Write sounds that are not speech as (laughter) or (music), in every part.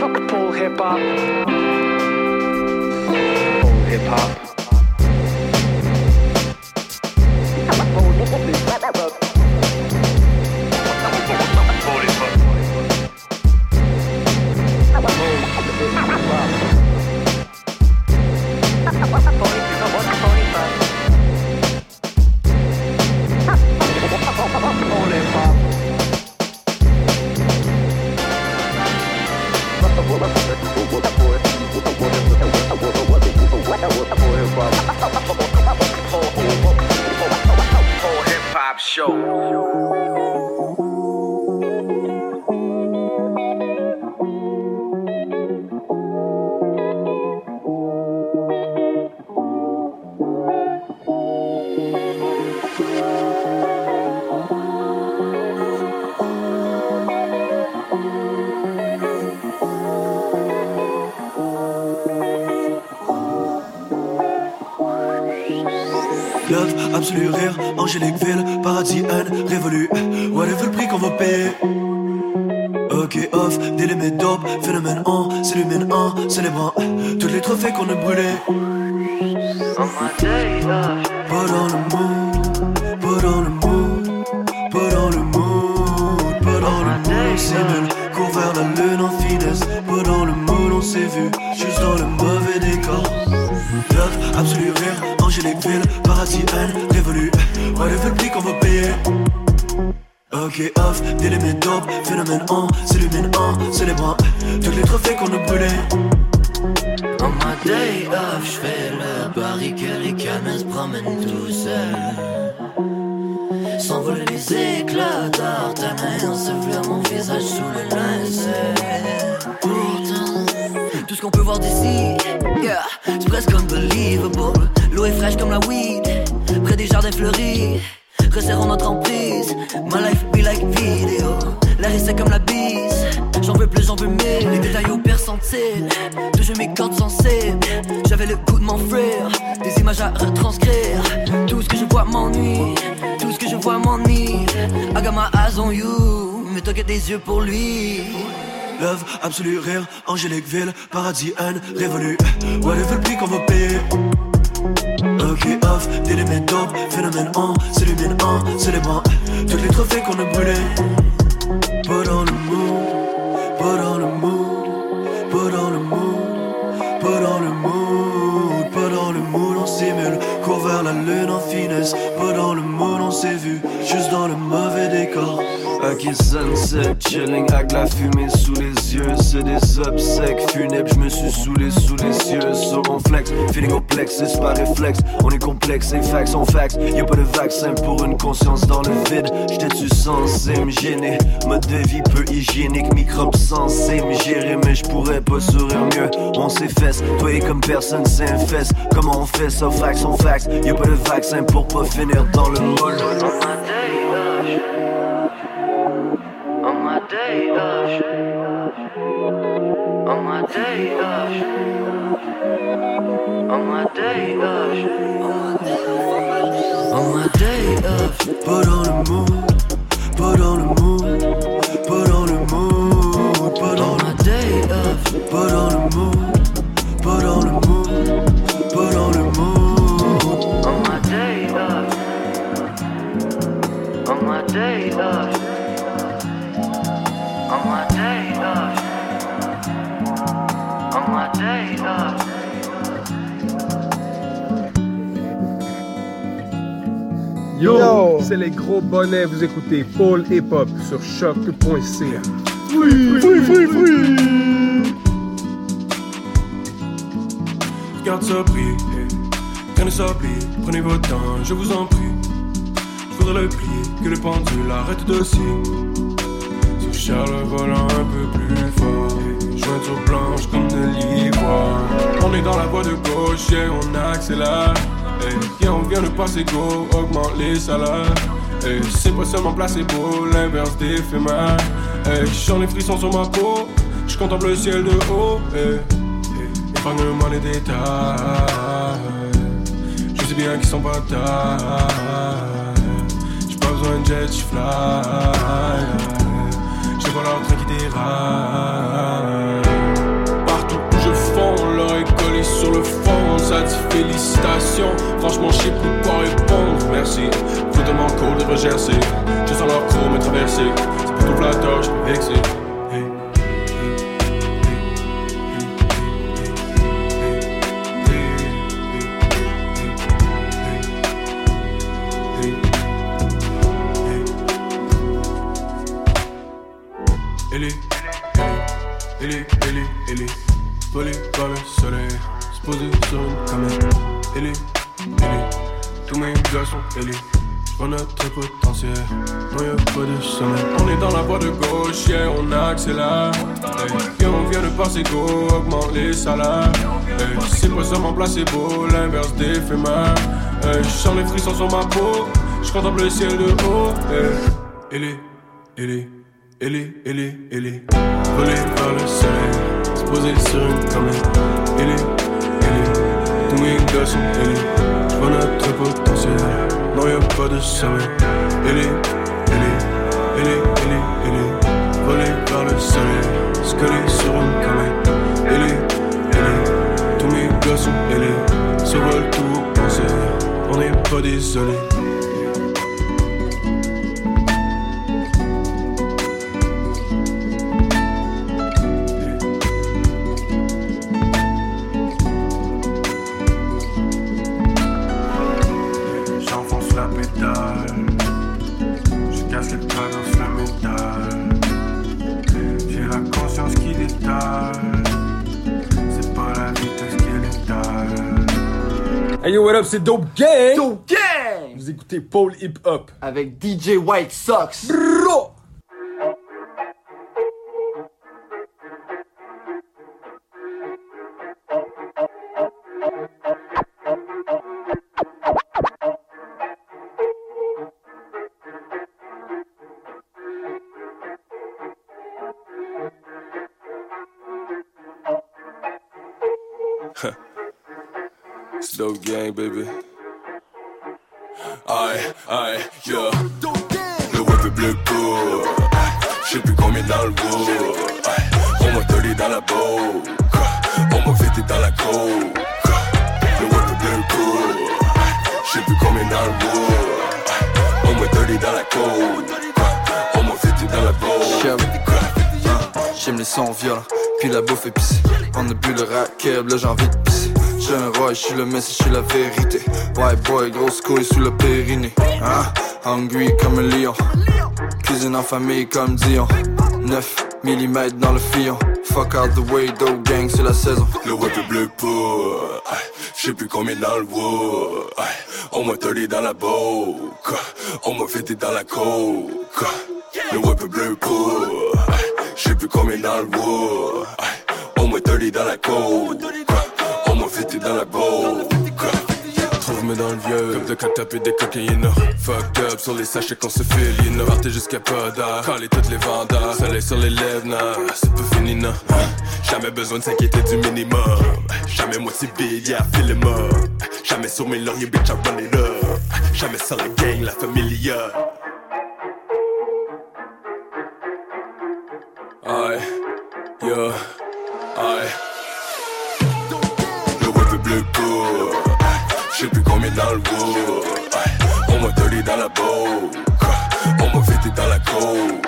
Full hip hop. Full hip hop. Full rire, angélique ville, absolu rire, angélique ville, paradis, haine, révolu. Whatever le prix qu'on va payer. Ok, off, délimé dope, phénomène en, s'illumine en, célébrant tous les trophées qu'on a brûlés. Pas dans le mood, pas dans le mood, pas dans le mood, pas dans le mood, pas dans le mood, on simule, court vers la lune en finesse. Pas dans le mood, on s'est vu, juste dans le mauvais décor. Ok, sunset, chilling avec la fumée sous les C'est des obsèques funèbres, je me suis saoulé sous les cieux. So on flex, feeling au plexus par réflexe. On est complexe et facts on facts. Y'a pas de vaccin pour une conscience dans le vide. J'étais-tu censé me gêner? Mode de vie peu hygiénique, microbes censés me gérer. Mais je pourrais pas sourire mieux. On s'efface, toi et comme personne s'infesse. Comment on fait ça? Facts on facts. Y'a pas de vaccin pour pas finir dans le moule. On my day off. Day off. On my day off. On my day off. C'est les gros bonnets, vous écoutez Paul Hip Hop sur choc.ca. Garde ça pris, prenez ça prenez votre temps, je vous en prie. Je voudrais le plier, que le pendule arrête de scie. Sur Charles le volant un peu plus fort. Jointure blanche comme de l'ivoire. On est dans la voie de gauche, et on accélère. Et on vient de passer go, augmente les salaires. Et c'est pas seulement placebo, l'inverse d'éphémère. Et j'en ai frissons sur ma peau, je contemple le ciel de haut. Et, Épargne-moi les détails. Je sais bien qu'ils sont pas. J'ai pas besoin de jet, j'fly. J'ai pas leur train qui déraille. Fond. Ça dit félicitations. Franchement, je sais plus quoi répondre. Merci. Faut de mon code de regercer. Je sens leur cours me traverser. C'est plutôt flatteur, je peux vexer. Salaires. Hey, c'est pas seulement placebo, l'inverse d'éphémère. Hey, J'sens les frissons sur ma peau, j'contemple le ciel de haut. Elle est, elle est. Elle est, elle est, elle est volée par le soleil, se poser sur une comète. Elle est, elle est, mes gars sont elle est. J'vois notre potentiel, non y'a pas de sommet. Elle est, elle est, elle est, elle est, elle est volée par le soleil, se coller sur une pas désolé. Up, c'est Dope Gang! Dope Gang! Vous écoutez Paul Hip Hop. Avec DJ White Sox. Gang, baby. Aïe, aïe, yo. Le web est bleu pour. Je sais plus combien dans le bout. On m'a tolé dans la boue. On m'a fêté dans la cour. Le web est bleu plus combien dans le bout. On m'a tolé dans la cour. On m'a fêté dans la boue. J'aime les sons violents, puis la bouffe épicée. On a bu le racket, là j'ai envie de pisser. J'suis un roi, j'suis le messie, j'suis la vérité. White boy, grosse couille sous le périnée. Hein? Hungry comme un lion. Cuisine en famille comme Dion. 9 mm dans le fillon. Fuck out the way, dope gang, c'est la saison. Le web est bleu pour Je sais plus combien dans le wood On m'a tolé dans la boque On m'a fêté dans la coke Le est bleu pour Je sais plus combien dans le wood On m'a tolé dans la coke Fêté dans la boque Trouve-moi dans le vieux Comme de quand taper des cocaïnes Fucked up sur les sachets qu'on se file You know. Partez jusqu'à pas d'heure Caler toutes les vendeurs Soleil sur les lèvres nah, C'est pas fini non. Jamais besoin de s'inquiéter du minimum. Jamais motivé yeah feel them up. Jamais sur mes lauriers bitch I run it up. Jamais sans la gang la familia Aïe Yo Aïe peuple court. J'sais plus combien dans le bois. On m'a donné dans la bouche. On m'a fêté dans la côte.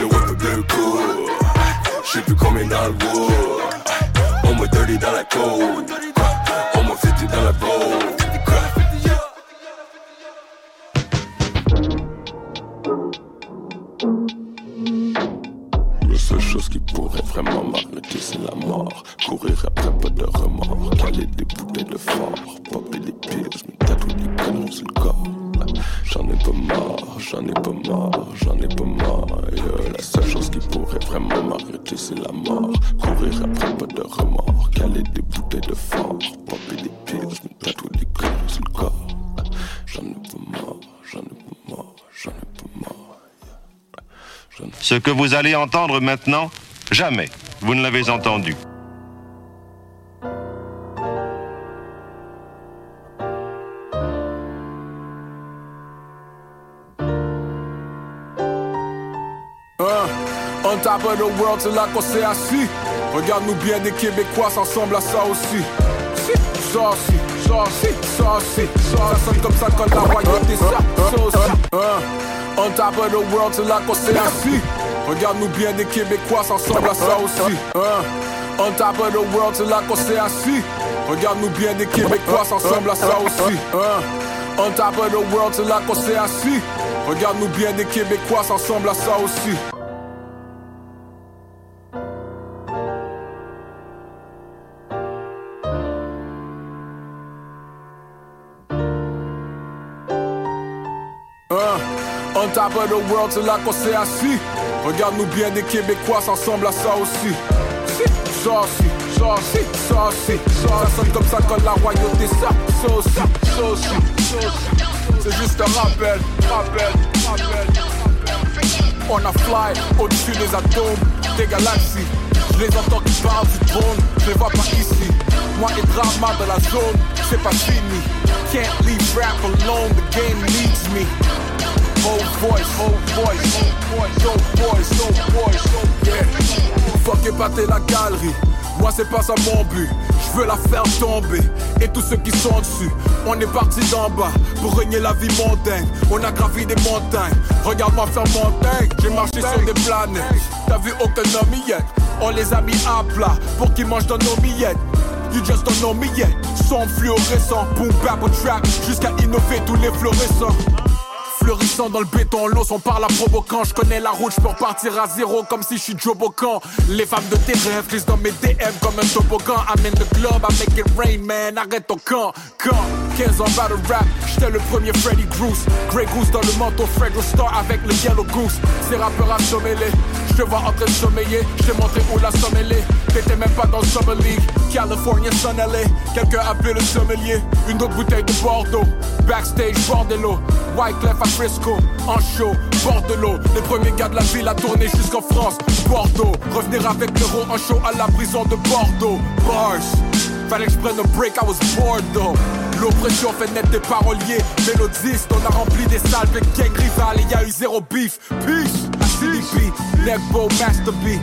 Le peuple court. J'sais plus combien dans le bois. On m'a donné dans la côte. On m'a fêté dans la bouche seule chose qui pourrait vraiment m'arrêter, c'est la mort. Courir après pas de remords, caler des bouteilles de fort, popper des pieds, me tatoue des canons sur le corps. J'en ai pas marre, j'en ai pas marre, j'en ai pas marre. Yeah, la seule chose qui pourrait vraiment m'arrêter, c'est la mort. Courir après pas de remords, caler des bouteilles de fort, popper des pieds, me tatoue des canons sur le corps. J'en ai pas marre, j'en ai pas marre, j'en ai pas marre. Ce que vous allez entendre maintenant, jamais vous ne l'avez entendu. Hein, on top of the world, c'est là qu'on s'est assis. Regarde-nous bien des Québécois s'ensemble à ça aussi. Si, ça aussi, ça aussi, ça aussi. Ça sonne comme ça quand la royauté ça, ça aussi. Hein, on top of the world, qu'on s'est assis. Regarde-nous bien des Québécois s'ensemble à ça aussi. Hein, on top of the world, qu'on s'est assis. Regarde-nous bien des Québécois s'ensemble à ça aussi. Hein, on top of the world, qu'on s'est assis. Regarde-nous bien des Québécois s'ensemble à ça aussi. Top of the world, c'est là qu'on s'est assis. Regarde-nous bien des Québécois s'ensemble à ça aussi. Si, ça aussi, ça ça. Ça sonne comme ça quand la royauté ça, ça ça aussi, ça aussi. C'est juste un rappel, rappel, rappel. On a fly au-dessus des atomes, des galaxies. Je les entends qui parlent du trône, je les vois pas ici. Moi et drama de la zone, c'est pas fini. Can't leave rap alone, the game needs me. Old voice, old voice, old voice, old voice, yeah. Fuck la galerie, moi c'est pas ça mon but. Je veux la faire tomber et tous ceux qui sont dessus. On est parti d'en bas pour régner la vie montagne. On a gravi des montagnes. Regarde-moi faire montagne. J'ai marché sur des planètes. T'as vu aucun homme yet. On les a mis à plat pour qu'ils mangent dans nos miettes. You just don't know me yet. Son fluorescent, boom bap trap jusqu'à innover tous les fluorescents. Fleurissant dans le béton, l'os on parle à provoquant. Je connais la route, je peux repartir à zéro comme si je suis Joe Bocan. Les femmes de tes rêves glissent dans mes DM comme un toboggan. Amène le make it rain, man. Arrête ton camp, camp. 15 ans battle rap, j'étais le premier Freddy Bruce. Grey Goose dans le manteau, Fred Star avec le Yellow Goose. Ces rappeurs assommés, je te vois en train de sommeiller. Je montré où la sommelier. T'étais même pas dans le Summer League. California, Sun LA. Quelqu'un appelé le sommelier. Une autre bouteille de Bordeaux. Backstage, Bordello. Wyclef à Frisco. En show, Bordello. Les premiers gars de la ville à tourner jusqu'en France. Bordeaux. Revenir avec l'euro en show à la prison de Bordeaux. Bars. Fallait que je un break, I was bored though. L'oppression fait naître des paroliers, mélodistes. On a rempli des salles avec gang rival et y a eu zéro beef. Peace, CDP, Neckbo, Master B.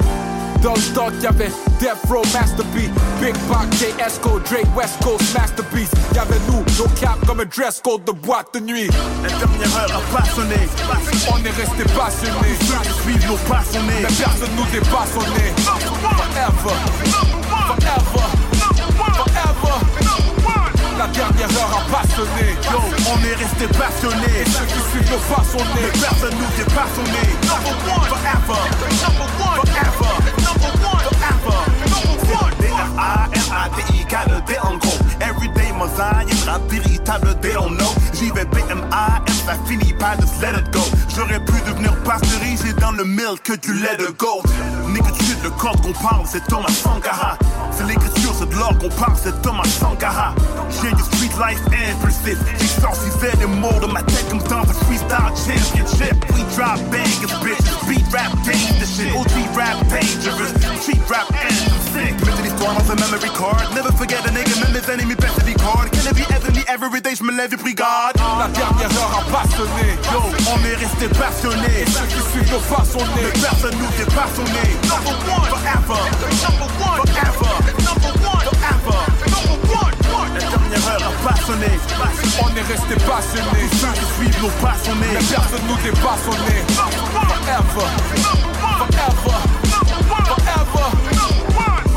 Dans le stock, y'avait Death Row, Master B. Big Pac, J.S.Co, Drake, West Coast, Masterpiece. Y'avait nous, nos caps comme un dress code de boîte de nuit. La dernière heure a pas sonné. On est resté passionnés. Ceux qui suivent nos passionnés. Mais personne nous dépasse, on est forever, forever. Dernière heure a pas sonné. Yo, on est resté passionnés. Et ceux qui suivent nos façonnés. Mais personne nous dépasse, on est number one, forever, number one, forever, number one, forever, number one. D-R-A-R-A-T-I, le D en gros. Everyday véritable, they don't know. J'y vais B-M-A-M, ça finit pas, just let it go. J'aurais pu devenir pasteurisé dans le milk que du lait de tu sais, le code qu'on parle, c'est Thomas Sankara. C'est l'écriture, c'est de l'or qu'on parle, c'est Thomas Sankara. J'ai du street life impulsif. J'exorcisais les mots de ma tête comme dans un freestyle championship. We drop bangers, bitches. Beat rap, dangerous shit. OG rap, dangerous. Cheap rap, anthem sick. Mettre l'histoire dans un memory card. Never forget a nigga, même mes ennemis pètent des cards. Can it be Anthony every day, j'me lève et God. La dernière heure pas Yo, on est resté passionnés. Et ceux qui suivent nos façonnés. Mais personne nous dépasse, on est number one, forever. Number one, forever. Number one, forever. La dernière heure a pas sonné. On est resté passionnés. Ceux qui suivent nos passionnés. Personne nous est forever.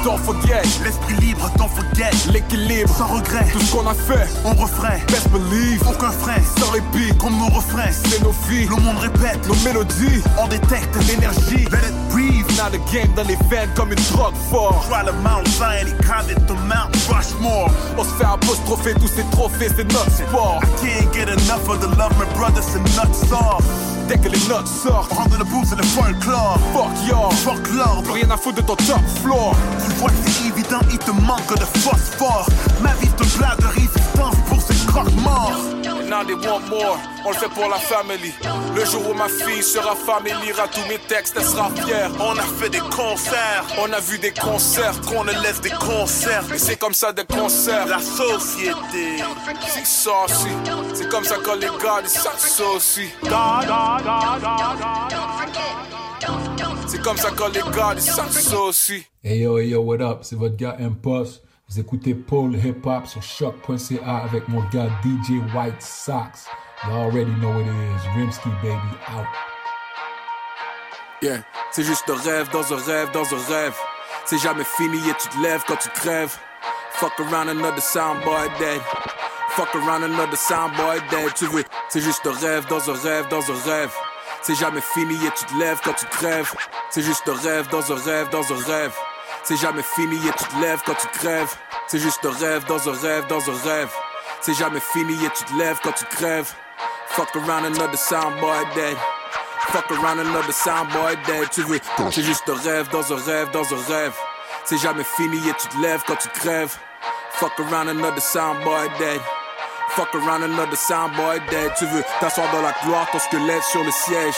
Don't forget. L'esprit libre, t'en forget. L'équilibre, Sans regret, tout ce qu'on a fait. on refrain. Best believe, Aucun frein, sans répit. comme nos refrains. C'est nos filles, Le monde répète, nos mélodies. on détecte l'énergie. Let it breathe. Now the game dans les veines comme une drogue fort. Try the Mount Zion, he counted the Mount Rushmore. On se fait apostropher tous ces trophées, c'est notre sport. I can't get enough of the love my brothers and nuts off. Dès que les notes sortent, dans le booth, c'est le folklore. fuck y'all. Fuck l'ordre. Plus rien à foutre de ton top floor. Tu vois que c'est évident, il te manque de phosphore. Ma vie te plat de résistance pour ces croque-morts. And now they want more, on le fait pour la family. Le jour où ma fille sera femme et lira tous mes textes, elle sera fière. On a fait des concerts, On a vu des concerts, qu'on élève des concerts. et c'est comme ça des concerts. La société. C'est saucy, c'est comme ça que les gars ils sont saucy. C'est comme ça que les gars ils sont saucy. Hey yo, hey yo, what up? C'est votre gars Impost. Vous écoutez Paul Hip Hop sur choc.ca avec mon gars DJ White Sox. You already know what it is. Rimsky baby out. Yeah, c'est juste un rêve dans un rêve dans un rêve. C'est jamais fini et tu te lèves quand tu crèves. Fuck around another soundboy dead. Fuck around another soundboy dead. Tu veux, c'est juste un rêve dans un rêve dans un rêve. C'est jamais fini et tu te lèves quand tu crèves. C'est juste un rêve dans un rêve dans un rêve. C'est jamais fini et tu te lèves quand tu crèves. C'est juste un rêve dans un rêve dans un rêve. C'est jamais fini et tu te lèves quand tu crèves. Fuck around another soundboy dead. Fuck around another soundboy dead. Tu veux, c'est juste un rêve dans un rêve dans un rêve. C'est jamais fini et tu te lèves quand tu crèves. Fuck around another soundboy dead. Fuck around another soundboy dead. Tu veux t'asseoir dans la gloire, ton squelette sur le siège.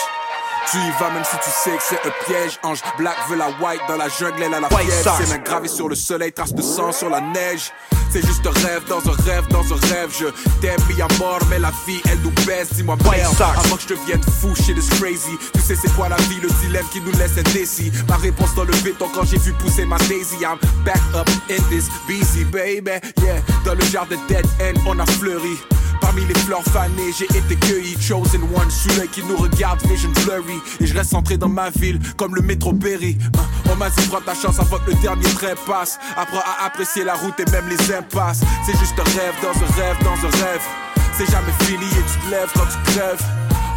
Tu y vas même si tu sais que c'est un piège. Ange black veut la white dans la jungle, elle a la fièvre. Ses mains gravées sur le soleil, traces de sang sur la neige. C'est juste un rêve dans un rêve dans un rêve. Je t'aime mis à mort, mais la vie elle nous baisse. Dis-moi merde, avant que je devienne fou, shit is crazy. Tu sais c'est quoi la vie, le dilemme qui nous laisse indécis. Ma réponse dans le béton quand j'ai vu pousser ma daisy. I'm back up in this busy baby. Yeah, dans le jardin dead end on a fleuri. Parmi les fleurs fanées, j'ai été cueilli, chosen one, celui qui nous regarde, vision blurry. Et je reste centré dans ma ville, comme le métro Berry. Hein, On m'a dit, prends ta chance avant que le dernier train passe. Apprends à apprécier la route et même les impasses. C'est juste un rêve dans un rêve dans un rêve. C'est jamais fini et tu te lèves quand tu crèves.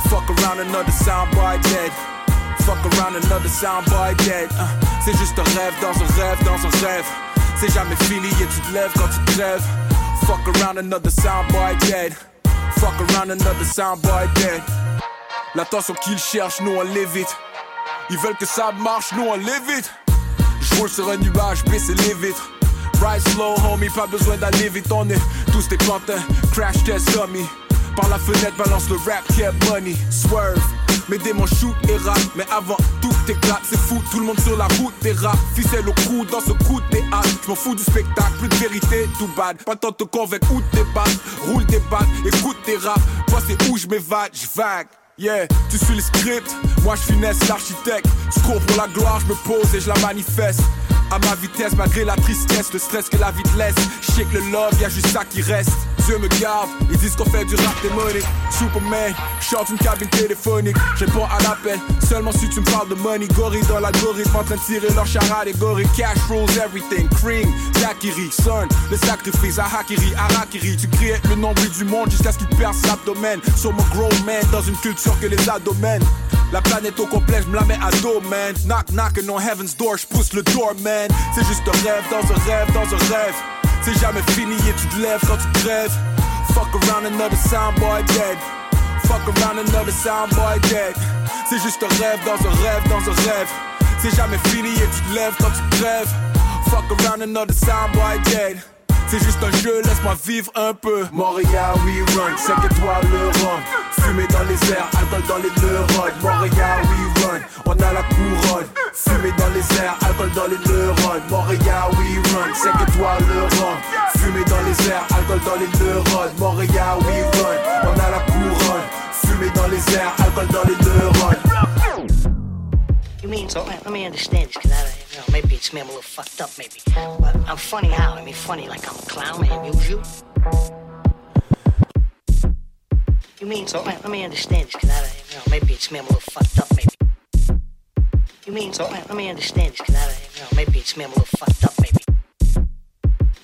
Fuck around another soundboy dead. Fuck around another soundboy dead. Hein, C'est juste un rêve dans un rêve dans un rêve. C'est jamais fini et tu te lèves quand tu crèves. Fuck around another soundboy dead. Fuck around another soundboy dead. L'attention qu'ils cherchent, nous on l'évite. Ils veulent que ça marche, nous on l'évite. Je roule sur un nuage, baisser les vitres. Ride slow, homie, pas besoin d'aller vite. On est tous des pantins, crash test dummy. Par la fenêtre, balance le rap, yeah, money. Swerve, mes démons shoot et rap. Mais avant tout éclate, c'est fou, tout le monde sur la route des rap. Ficelle au cou dans ce coup de théâtre. Je m'en fous du spectacle, plus de vérité, tout bad. Pas temps de te convaincre où t'es battes. Roule des battes, écoute tes rap. Moi, c'est où je m'évade, je vague. Yeah, tu suis le script, moi je finesse l'architecte. Je pour la gloire, je me pose et je la manifeste. À ma vitesse, malgré la tristesse, le stress que la vie te laisse. Je que le love, y'a juste ça qui reste. Dieu me garde, ils disent qu'on fait du rap démonique. Superman, chante une cabine téléphonique. Réponds à l'appel, seulement si tu me parles de money. Gorille dans l'algorithme, en train de tirer leur charade et. Cash rules everything, cream, Zakiri, son, le sacrifice, Ahakiri, Arakiri. Tu crées le nombril du monde jusqu'à ce qu'il perce l'abdomen. Sur mon man, dans une culture que les adomènent. La planète au complet, je me la mets à dos, man. Knock, knock, on heaven's door, je pousse le door, man. C'est juste un rêve dans un rêve dans un rêve. C'est jamais fini et tu te lèves quand tu crèves. Fuck around another soundboy dead. Fuck around another soundboy dead. C'est juste un rêve dans un rêve dans un rêve. C'est jamais fini et tu te lèves quand tu crèves. Fuck around another soundboy dead. C'est juste un jeu, laisse-moi vivre un peu. Montréal, we run, 5 étoiles le rhum. Fumée dans les airs, alcool dans les neurones. Montréal, we run, on a la couronne. Fumée dans les airs, alcool dans les neurones. Montréal, we run, 5 étoiles le rhum. Fumée dans les airs, alcool dans les neurones. Montréal, we run, on a la couronne. Fumée dans les airs, alcool dans les neurones. You mean, so let me understand this, because I, you know, maybe it's me, I'm a little fucked up, maybe. But I'm funny how? I mean, funny like I'm a clown, I amuse you? You mean, so let, me understand this, because I, you know, maybe it's me, I'm a little fucked up, maybe. You mean, so let, me understand this, because I, you know, maybe it's me, I'm a little fucked up, maybe.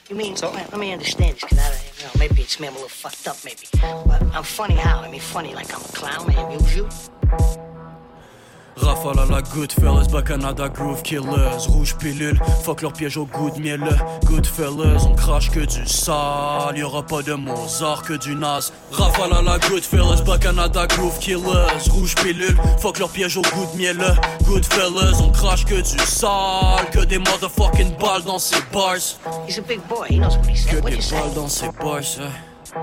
You mean, so, let me understand this, because I, you know, maybe it's me, I'm a little fucked up, maybe. But I'm funny how? I mean, funny like I'm a clown, I amuse you. Rafale à la Goodfellas, Bacanada Groove Killers, Rouge pilule, fuck leur piège au goût de mielleux. Goodfellas, on crache que du sale, y'aura pas de Mozart que du Nas. Rafale à la Goodfellas, Bacanada Groove Killers, Rouge pilule, fuck leur piège au goût de mielleux. Goodfellas, on crache que du sale, que des motherfucking balles dans ses bars. He's a big boy, he knows what he said. Que What des balles dans ses bars, ouais.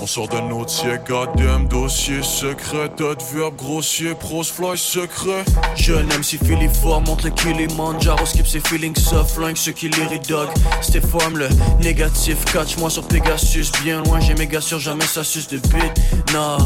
On sort d'un autre siècle, goddamn dossier secret, d'autres verbes grossiers, prose fly secret. Jeune MC filiforme, monte le Kilimanjaro, skip ses feelings, ça flingue ceux qui les dog. C'était forme le négatif, catch-moi sur Pegasus, bien loin, j'ai méga sûr, jamais ça suce de bite. Nah,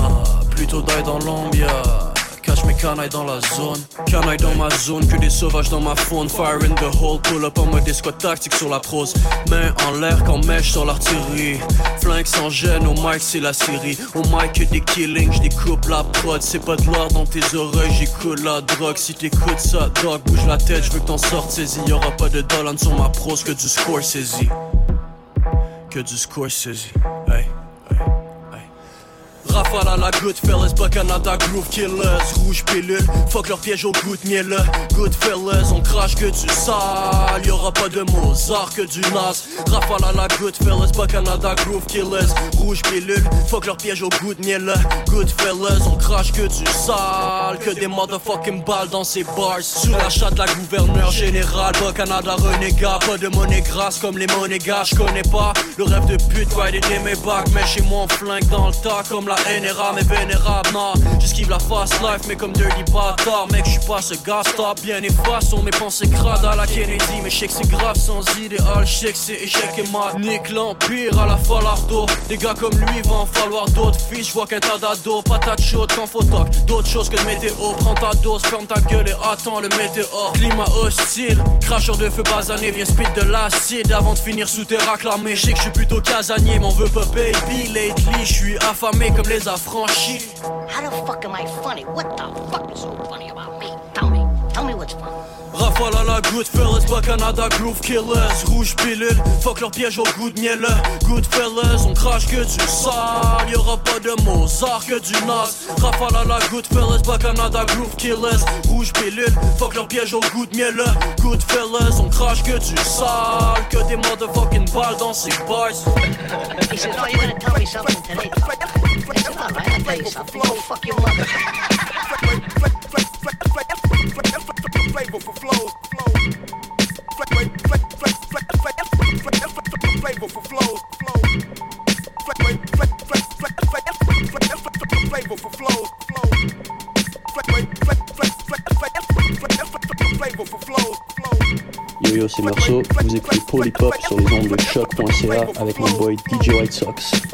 plutôt die dans l'ambia. Cache mes canailles dans la zone, canailles dans ma zone, que des sauvages dans ma faune. Fire in the hole, pull up en mode escouade tactique sur la prose. Main en l'air quand mèche sur l'artillerie. Flingue sans gêne, au mic c'est la série. Au mic des killings, j'découpe la prod. C'est pas de l'or dans tes oreilles, j'écoute la drogue. Si t'écoutes ça, dog, bouge la tête, j'veux que t'en sortes saisie. Y'aura pas de dollars sur ma prose, que du score saisie. Que du score saisie. Hey. Rafale à la Goodfellas, Bacanada Groove Killers. Rouge pilule, fuck leur piège au goût de mielleux Goodfellas, on crache que du sale. Y'aura pas de Mozart que du Nas. Rafale à la Goodfellas, Bacanada Groove Killers. Rouge pilule, fuck leur piège au goût de mielleux Goodfellas, on crache que du sale. Que des motherfucking balles dans ces bars. Sous la chatte la gouverneur général Bacanada renégat, pas de monnaie grasse comme les monégas J'connais pas le rêve de pute, ride et mes bacs Mais chez moi on flingue dans le tas comme la NRA mais vénérable Non, j'esquive la fast life mais comme Dirty Bâtard Mec j'suis pas ce gars stop. Bien efface sont mes pensées crades à la Kennedy. Mais j'sais que c'est grave sans idéal. J'sais que c'est échec et mat Nique l'empire à la Falardo Des gars comme lui va en falloir d'autres fils J'vois qu'un tas d'ados, patate chaude quand faut D'autres choses que le météo. Prends ta dose, ferme ta gueule et attends le météore. Climat hostile, cracheur de feu basané Viens speed de l'acide. Avant de finir sous terre acclamé J'sais que j'suis plutôt casanier, m'en veux pas baby Lately j'suis affamé comme How the fuck am I funny? What the fuck is so funny about me? Tell me. Tell me what's funny. Rafale à la Goodfellas, Bacanada Groove Killers. Rouge pilule, fuck leur piège au goût de mielleux Goodfellas, on crache que du sale. Y'aura pas de Mozart que du Nas. Rafale à la Goodfellas, Bacanada Groove Killers. Rouge pilule, fuck leur piège au goût de mielleux Goodfellas, on crache que du sale. Que des motherfucking balles dans ces mother. Flavor for flows. Flavor for flows. Flavor for flows. Yo yo, c'est Marceau, vous écoutez Hop sur les ondes de choc.ca avec mon boy DJ White Sox.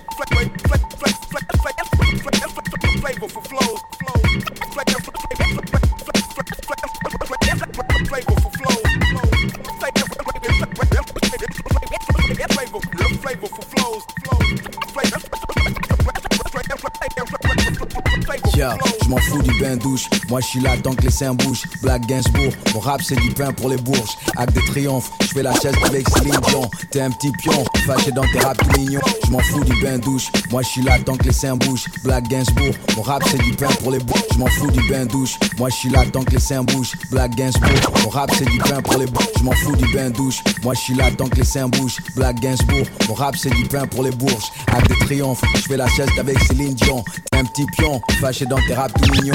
Moi, je suis là tant que les seins bougent. Black Gainsbourg, mon rap c'est du pain pour les bourges. Acte de triomphe, je fais la chaise avec Céline. T'es un petit pion, fâché dans tes raps mignons. Je m'en fous du bain douche. Moi, je suis là tant que les seins bougent. Black Gainsbourg, mon rap c'est du pain pour les bourges. Je m'en fous du bain douche. Moi, je suis là tant que les seins bougent. Black Gainsbourg, mon rap c'est du pain pour les bourges. Je m'en fous du bain douche. Moi, je suis là tant que les seins bougent. Black Gainsbourg, mon rap c'est du pain pour les bourges. Acte de triomphe, je fais la chaise avec Céline Dion. Un petit pion, fâché dans tes raps mignons.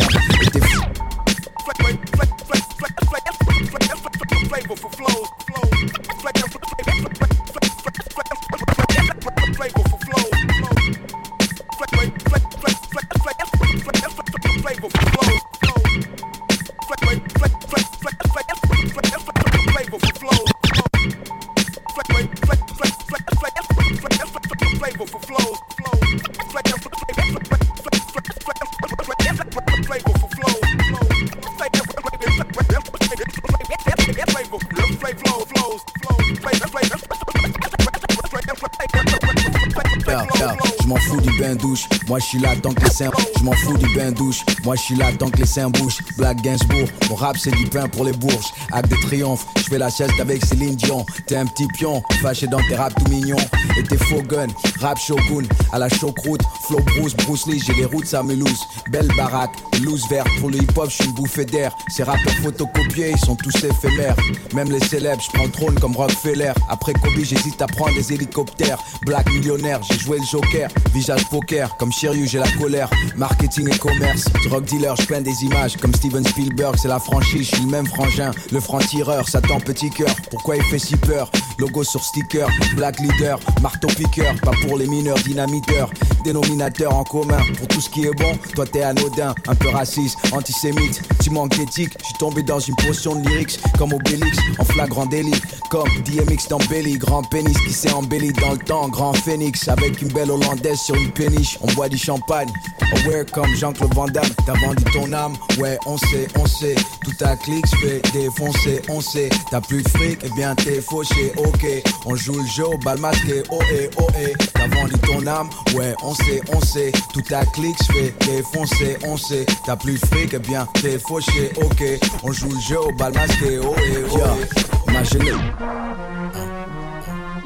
Je suis là tant que les seins. Je m'en fous du bain douche, moi je suis là tant que les seins bougent. Black Gainsbourg, mon rap c'est du pain pour les bourges. Acte de triomphe, je fais la chaise avec Céline Dion. T'es un petit pion, fâché dans tes raps tout mignons. Et tes faux guns, rap shogun, à la chocroute. Flow Bruce, Bruce Lee, j'ai les routes à Melouse. Belle baraque, loose verte pour le hip hop, je suis une bouffée d'air. Ces rappeurs photocopiés, ils sont tous éphémères. Même les célèbres, je prends trône comme Rockefeller. Après Kobe, j'hésite à prendre des hélicoptères. Black millionnaire, j'ai joué le joker. Visage poker, comme Shiryu, j'ai la colère. Marketing et commerce, drug dealer, je peins des images. Comme Steven Spielberg, c'est la franchise, je suis le même frangin. Le franc-tireur, Satan petit cœur. Pourquoi il fait si peur? Logo sur sticker, black leader, marteau piqueur. Pas pour les mineurs, dynamiteurs. Dénominateur en commun pour tout ce qui est bon. Toi t'es anodin, un peu raciste, antisémite. Tu manques d'éthique, je suis tombé dans une potion de lyrics comme Obélix en flagrant délit. Comme DMX dans Belly, grand pénis qui s'est embelli dans le temps. Grand phénix avec une belle hollandaise sur une péniche. On boit du champagne, aware comme Jean-Claude Van Damme. T'as vendu ton âme, ouais, on sait, on sait. Tout à clic, fait défoncer, on sait. T'as plus de fric, eh bien t'es fauché, ok. On joue le jeu au bal masqué, oh eh, oh eh. T'as vendu ton âme, ouais, on sait, on sait. Tout à clic, fait défoncer, on sait. T'as plus de fric, eh bien t'es fauché, ok. On joue le jeu au bal masqué, oh eh, oh eh. Ma jeunesse.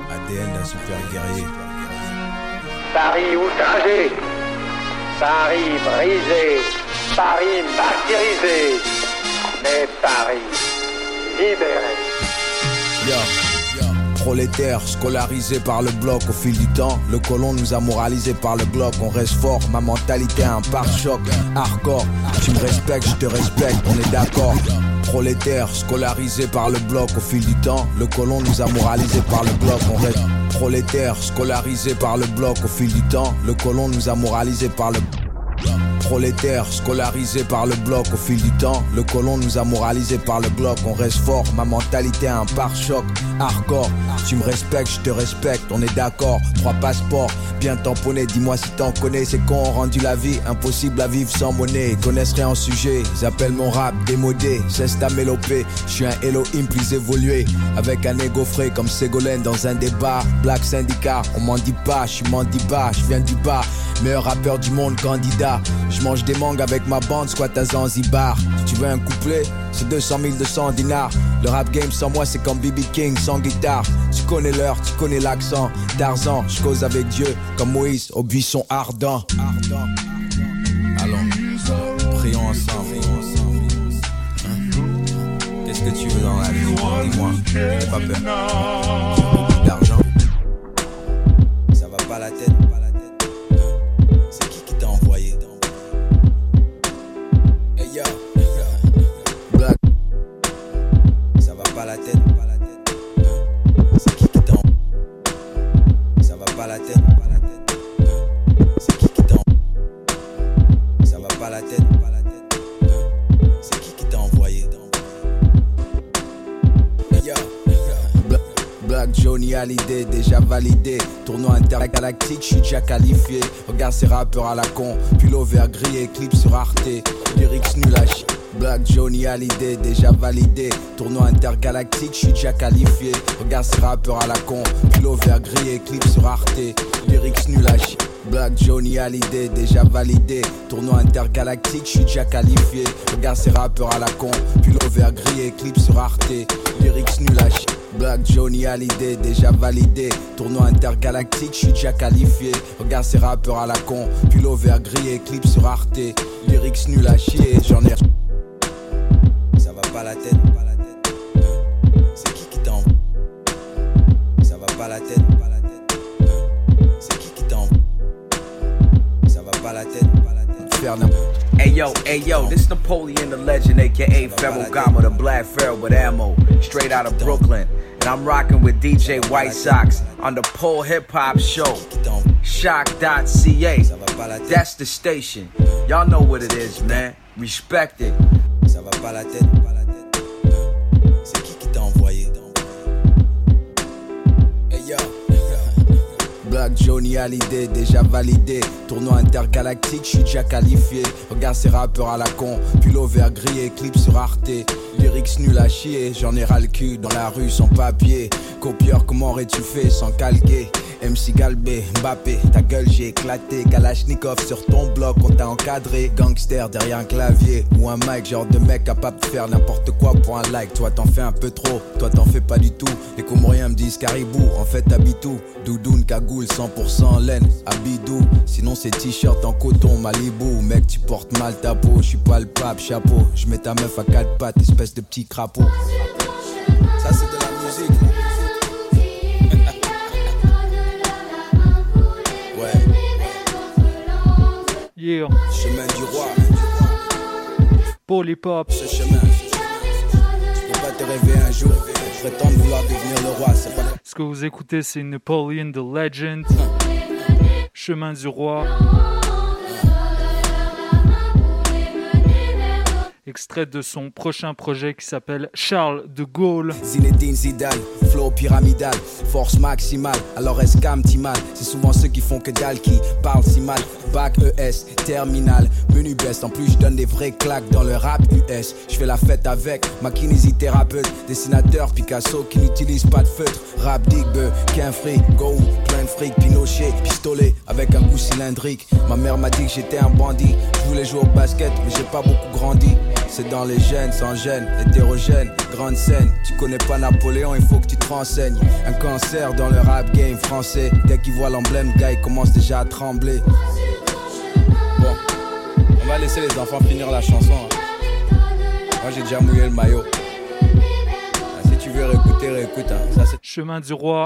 ADN d'un super guerrier. Paris outragé, Paris brisé, Paris martyrisé, mais Paris libéré. Yo, Prolétaire, scolarisé par le bloc au fil du temps. Le colon nous a moralisé par le globe. On reste fort, ma mentalité un pare-choc. Hardcore, tu me respectes, je te respecte, on est d'accord. Prolétaire, scolarisé par le bloc au fil du temps. Le colon nous a moralisé par le bloc. On reste prolétaire, scolarisé par le bloc au fil du temps. Le colon nous a moralisé par le prolétaire, scolarisé par le bloc au fil du temps. Le colon nous a moralisé par le bloc, on reste fort. Ma mentalité a un pare-choc, hardcore. Tu me respectes, je te respecte, on est d'accord. Trois passeports, bien tamponnés. Dis-moi si t'en connais, c'est qu'on rendu la vie impossible à vivre sans monnaie. Ils connaissent rien en sujet, ils appellent mon rap démodé. Cesse ta mélopée, je suis un Elohim plus évolué. Avec un égo frais comme Ségolène dans un débat. Black syndicat, on m'en dit pas, je suis bas, je viens du bas. Meilleur rappeur du monde, candidat. Je mange des mangues avec ma bande, squat à Zanzibar. Si tu veux un couplet, c'est 200 000, 200 dinars. Le rap game sans moi, c'est comme BB King sans guitare. Tu connais l'heure, tu connais l'accent. Tarzan, je cause avec Dieu, comme Moïse au buisson ardent. Allons, prions ensemble. Qu'est-ce que tu veux dans la vie? Dis-moi, n'aie pas peur. D'argent, ça va pas la tête. Déjà validé. Tournoi intergalactique, je suis déjà qualifié. Regarde ces rappeurs à la con. Pull vert gris clip sur Arte. Lyrics nul à. Black Johnny Hallyday, déjà validé. Tournoi intergalactique, je suis déjà qualifié. Regarde ces rappeurs à la con. Pull vert gris et clip sur Arte. Lyrics nul à. Black Johnny Hallyday, déjà validé. Tournoi intergalactique, je suis déjà qualifié. Regarde ces rappeurs à la con. Pull vert gris clip sur Arte. Lyrics nul à. Black Johnny Hallyday, déjà validé. Tournoi intergalactique, je déjà qualifié. Regarde ces rappeurs à la con. Pull vert gris clip sur Arte. Lyrics nul à chier, j'en ai. Ça va pas la tête. Hein? C'est qui qui t'en Ça va pas la tête. Hein? C'est qui qui t'en Ça va pas la tête. Faire n'importe Hey yo, hey yo, this Napoleon the legend, aka Pharaoh Gama, the black pharaoh with ammo, straight out of Brooklyn. And I'm rocking with DJ White Sox on the Pole Hip Hop Show. choq.ca. That's the station. Y'all know what it is, man. Respect it. Black Johnny Hallyday, déjà validé. Tournoi intergalactique, je suis déjà qualifié. Regarde ces rappeurs à la con. Pull vert gris et clip sur Arte. Lyrics nul à chier, j'en ai ras le cul dans la rue sans papier. Copieur, comment aurais-tu fait sans calquer? MC Galbé, Mbappé, ta gueule j'ai éclaté Kalachnikov sur ton bloc, on t'a encadré Gangster derrière un clavier ou un mic Genre de mec capable de faire n'importe quoi pour un like Toi t'en fais un peu trop, toi t'en fais pas du tout Les Comoriens me disent caribou, en fait habitou Doudoune, cagoule, 100% laine, habidou Sinon c'est t-shirt en coton, Malibu Mec tu portes mal ta peau, je suis pas le pape, chapeau Je mets ta meuf à quatre pattes, espèce de petit crapaud Ça c'est de la musique (laughs) Yeah. Chemin du roi. Polypop. Ce chemin. Tu peux pas te rêver un jour. Prétendre vouloir devenir le roi, c'est pas. Que vous écoutez, c'est Napoleon the Legend. Chemin du roi. Extrait de son prochain projet qui s'appelle Charles de Gaulle. Zinedine Zidane, flow pyramidal, force maximale. Alors mal, c'est souvent ceux qui font que dalle qui parlent si mal. Bac ES, terminal, menu best. En plus, je donne des vrais claques dans le rap US. Je fais la fête avec ma kinésithérapeute, dessinateur Picasso qui n'utilise pas de feutre. Rap digbe, qu'un fric, go, plein de fric, Pinochet, pistolet avec un coup cylindrique. Ma mère m'a dit que j'étais un bandit. Je voulais jouer au basket, mais j'ai pas beaucoup grandi. C'est dans les gènes, sans gêne, hétérogène, grande scène. Tu connais pas Napoléon, il faut que tu te renseignes. Un cancer dans le rap game français. Dès qu'il voit l'emblème, gars, il commence déjà à trembler. Bon, on va laisser les enfants finir la chanson. hein. Moi, j'ai déjà mouillé le maillot. Ah, si tu veux réécouter, réécoute. hein. Chemin du roi.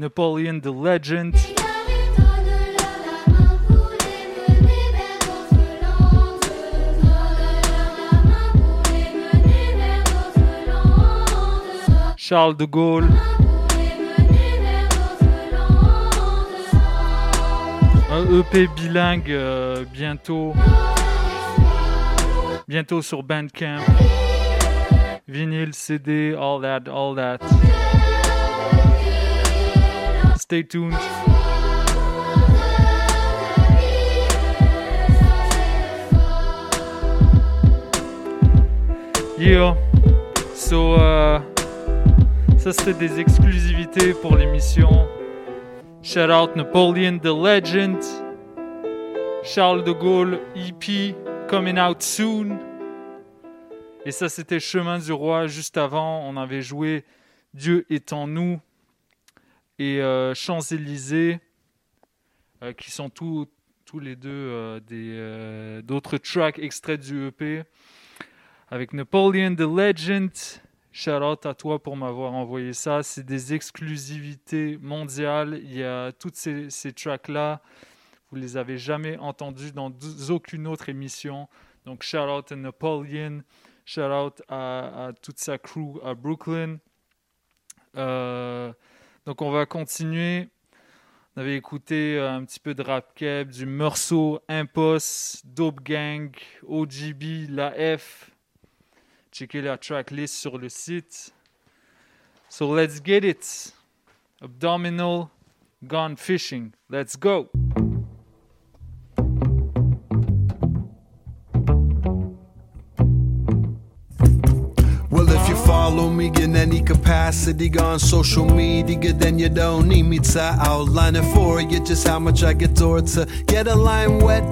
Napoleon the Legend. Charles de Gaulle. Un EP bilingue euh, bientôt. Bientôt sur Bandcamp. Vinyle, CD, all that, all that. Stay tuned. Yeah. So, euh, ça c'était des exclusivités pour l'émission. Shout out Napoleon the Legend. Charles de Gaulle EP coming out soon. Et ça c'était Chemin du Roi. Juste avant, on avait joué Dieu est en nous et euh, Champs-Élysées, euh, qui sont tous, tous les deux euh, euh, d'autres tracks extraits du EP. Avec Napoleon the Legend. Shout out à toi pour m'avoir envoyé ça. C'est des exclusivités mondiales. Il y a toutes ces, tracks-là. Vous les avez jamais entendus dans aucune autre émission. Donc, shout out à Napoleon. Shout out à, à toute sa crew à Brooklyn. Euh, donc, on va continuer. On avait écouté euh, un petit peu de rap keb, du Meursault, Impost, Dope Gang, OGB, La F. Checkez la tracklist sur le site. So let's get it. Abdominal, gone fishing. Let's go. Well, if you follow me in any capacity on social media, then you don't need me to outline it for you just how much I get toward to get a line wet.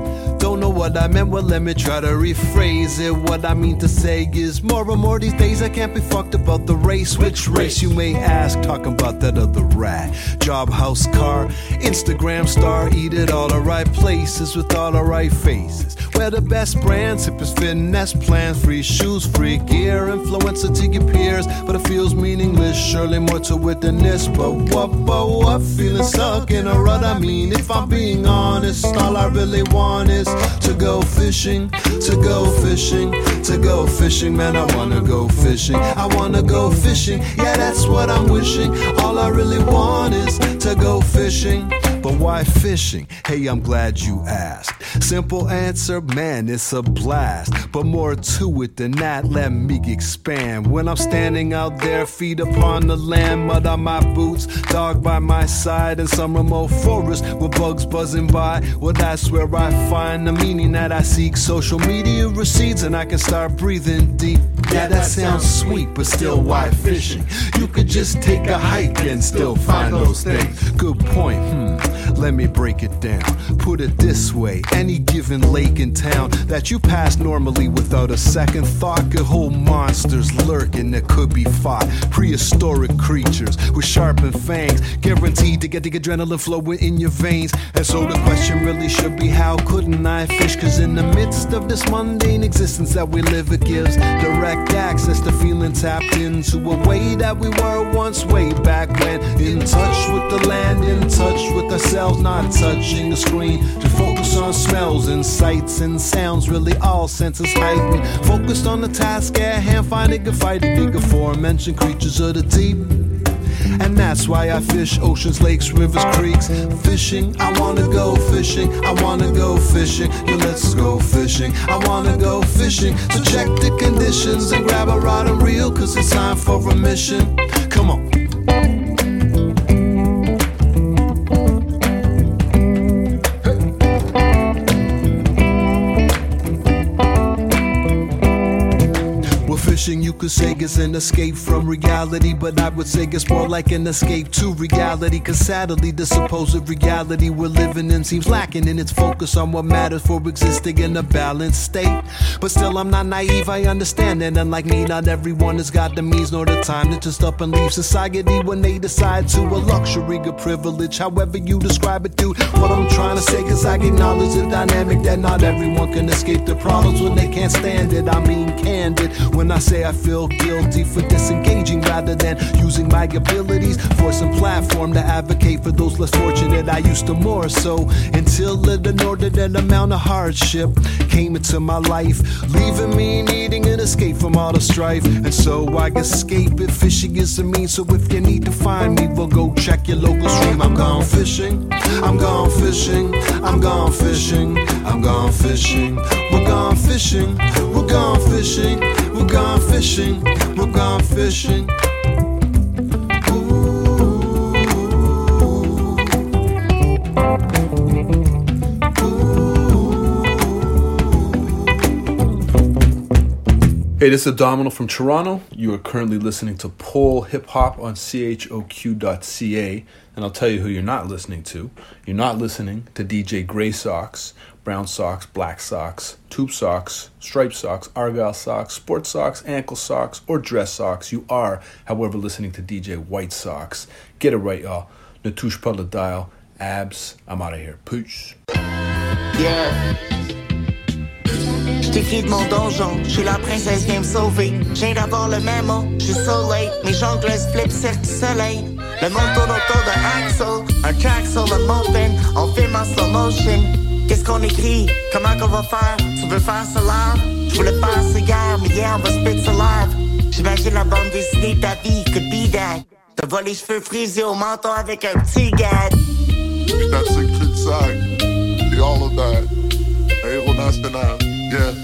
Don't know what I meant, well, let me try to rephrase it. What I mean to say is more and more these days I can't be fucked about the race. Which race you may ask? Talking about that other rat. Job, house, car, Instagram star, eat at all the right places with all the right faces. Where the best brands, hippest finesse plans, free shoes, free gear, influencer to your peers. But it feels meaningless, surely more to it than this. But what, but what? Feeling stuck in a rut. I mean, if I'm being honest, all I really want is to go fishing, to go fishing, to go fishing. Man, I wanna go fishing. I wanna go fishing. Yeah, that's what I'm wishing. All I really want is to go fishing. But why fishing? Hey, I'm glad you asked. Simple answer, man, it's a blast. But more to it than that, let me expand. When I'm standing out there, feet upon the land, mud on my boots, dog by my side, in some remote forest with bugs buzzing by. Well, that's where I find the meaning that I seek. Social media recedes, and I can start breathing deep. Yeah, that sounds sweet, but still, why fishing? You could just take a hike and still find those things. Good point, hmm. Let me break it down. Put it this way any given lake in town that you pass normally without a second thought could hold monsters lurking that could be fought. Prehistoric creatures with sharpened fangs, guaranteed to get the adrenaline flowing in your veins. And so the question really should be how couldn't I fish? Cause in the midst of this mundane existence that we live, it gives direct access to feeling tapped into a way that we were once way back when. In touch with the land, in touch with ourselves, not touching the screen. To focus on smells and sights and sounds, really all senses heightened. Focused on the task at hand, finding a fight, big aforementioned creatures of the deep. And that's why I fish oceans, lakes, rivers, creeks. Fishing, I wanna go fishing. I wanna go fishing. Yeah, let's go fishing. I wanna go fishing. So check the conditions and grab a rod and reel, cause it's time for a mission. Come on. You could say, is an escape from reality, but I would say it's more like an escape to reality. Cause sadly, the supposed reality we're living in seems lacking in its focus on what matters for existing in a balanced state. But still, I'm not naive, I understand that. Unlike me, not everyone has got the means nor the time to just up and leave society when they decide to. A luxury, a privilege, however you describe it, dude. What I'm trying to say, is I acknowledge the dynamic that not everyone can escape the problems when they can't stand it. I mean, candid. When I say I feel guilty for disengaging rather than using my abilities for some platform to advocate for those less fortunate. I used to more so until an inordinate amount of hardship came into my life, leaving me needing an escape from all the strife. And so I escape it. Fishing is a means, so if you need to find me, well, go check your local stream. I'm gone fishing, I'm gone fishing, I'm gone fishing, I'm gone fishing, we're gone fishing, we're gone fishing, we're gone fishing, we're gone fishing. Hey, this is Abdominal from Toronto. You are currently listening to Pole Hip Hop on CHOQ.ca. And I'll tell you who you're not listening to. You're not listening to DJ Gray Socks, Brown Socks, Black Socks, Tube Socks, Striped Socks, Argyle Socks, Sport Socks, Ankle Socks, or Dress Socks. You are, however, listening to DJ White Socks. Get it right, y'all. Pas le dial. Abs. I'm out of here. Peace. Yeah. J't'écris de mon donjon, j'suis la princesse viens me sauver. J'ai d'avoir le mémo, j'suis so late. Mes jongleuses flip cirque soleil. Le monde tourne autour de Axel, un track sur le mountain, on filme en slow motion. Qu'est-ce qu'on écrit? Comment qu'on va faire? Tu veux faire ça live? J'voulais faire ça hier, mais hier on va spit live. J'imagine la bande dessinée de ta vie, could be that. Te vois les cheveux frisés au menton avec un petit gad. That's a good side. The all of that. Héros national. Yeah.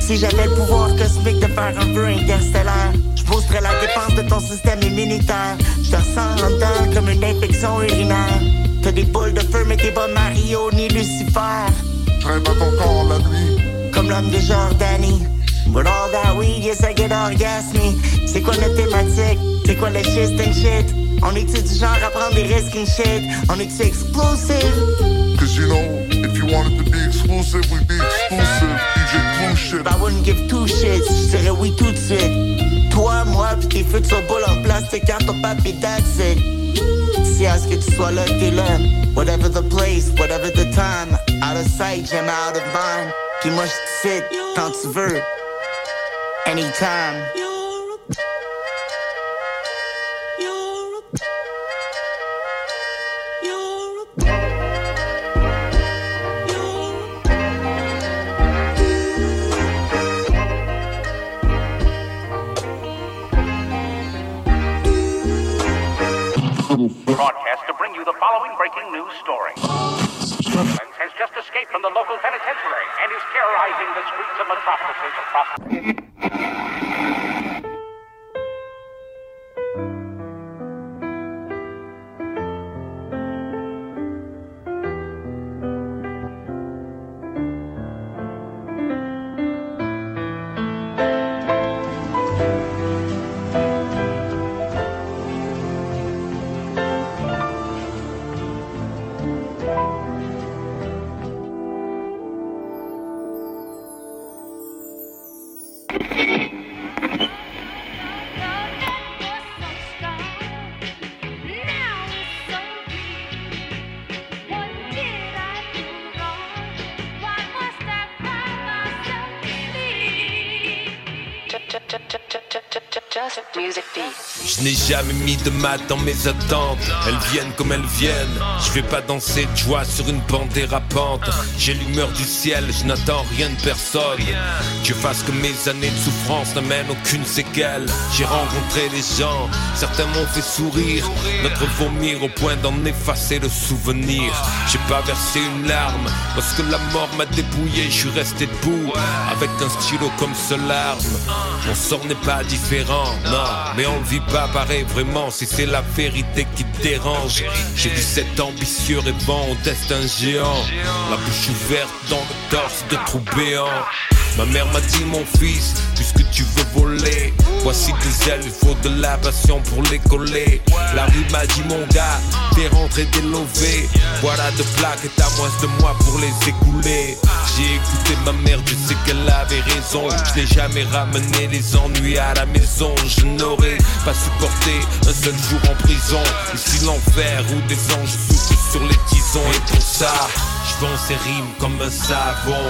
Si j'avais le pouvoir cosmique de faire un vœu interstellaire, je boosterais la dépense de ton système immunitaire. Je te ressens en dedans comme une infection urinaire. T'as des boules de feu, mais t'es pas Mario ni Lucifer. Je rêve à ton corps la nuit. Comme l'homme de Jordanie. With all that weed, yes, I get. C'est quoi notre thématique? C'est quoi le shit and shit? On est-tu du genre à prendre des risques and shit? On est-tu explosive? Cause you know, you wanted to be exclusive, we'd be exclusive. DJ Clue shit. I wouldn't give two shits, je dirais oui tout de suite. Toi, moi, pis tes futurs boules en plastique à ton papier, that's it. Si à ce que tu sois là, t'es. Whatever the place, whatever the time. Out of sight, jamais out of mind. Puis moi, je te cite quand tu veux. Anytime. Broadcast to bring you the following. breaking news story. Has just escaped from the local penitentiary and is terrorizing the streets of metropolises across. N'ai jamais mis de maths dans mes attentes. Elles viennent comme elles viennent. Je vais pas danser de joie sur une bande dérapante. J'ai l'humeur du ciel, je n'attends rien de personne. Dieu fasse que mes années de souffrance n'amènent aucune séquelle. J'ai rencontré des gens, certains m'ont fait sourire. Notre vomir au point d'en effacer le souvenir. J'ai pas versé une larme. Lorsque la mort m'a dépouillé, je suis resté debout. Avec un stylo comme seule arme. Mon sort n'est pas différent, non. Mais on le vit pas vraiment si c'est la vérité qui te dérange. J'ai vu cet ambitieux rêvant au destin géant. La bouche ouverte dans le torse de trous béants. Ma mère m'a dit mon fils, puisque tu veux voler, voici des ailes, il faut de la passion pour les coller. La rue m'a dit mon gars, t'es rentré délové. Voilà de plaques et t'as moins de moi pour les écouler. J'ai écouté ma mère, je sais qu'elle avait raison. Je n'ai jamais ramené les ennuis à la maison. Je n'aurais pas supporté un seul jour en prison. Ici l'enfer où des anges soufflent sur les tisons. Et pour ça, je vends ces rimes comme un savon.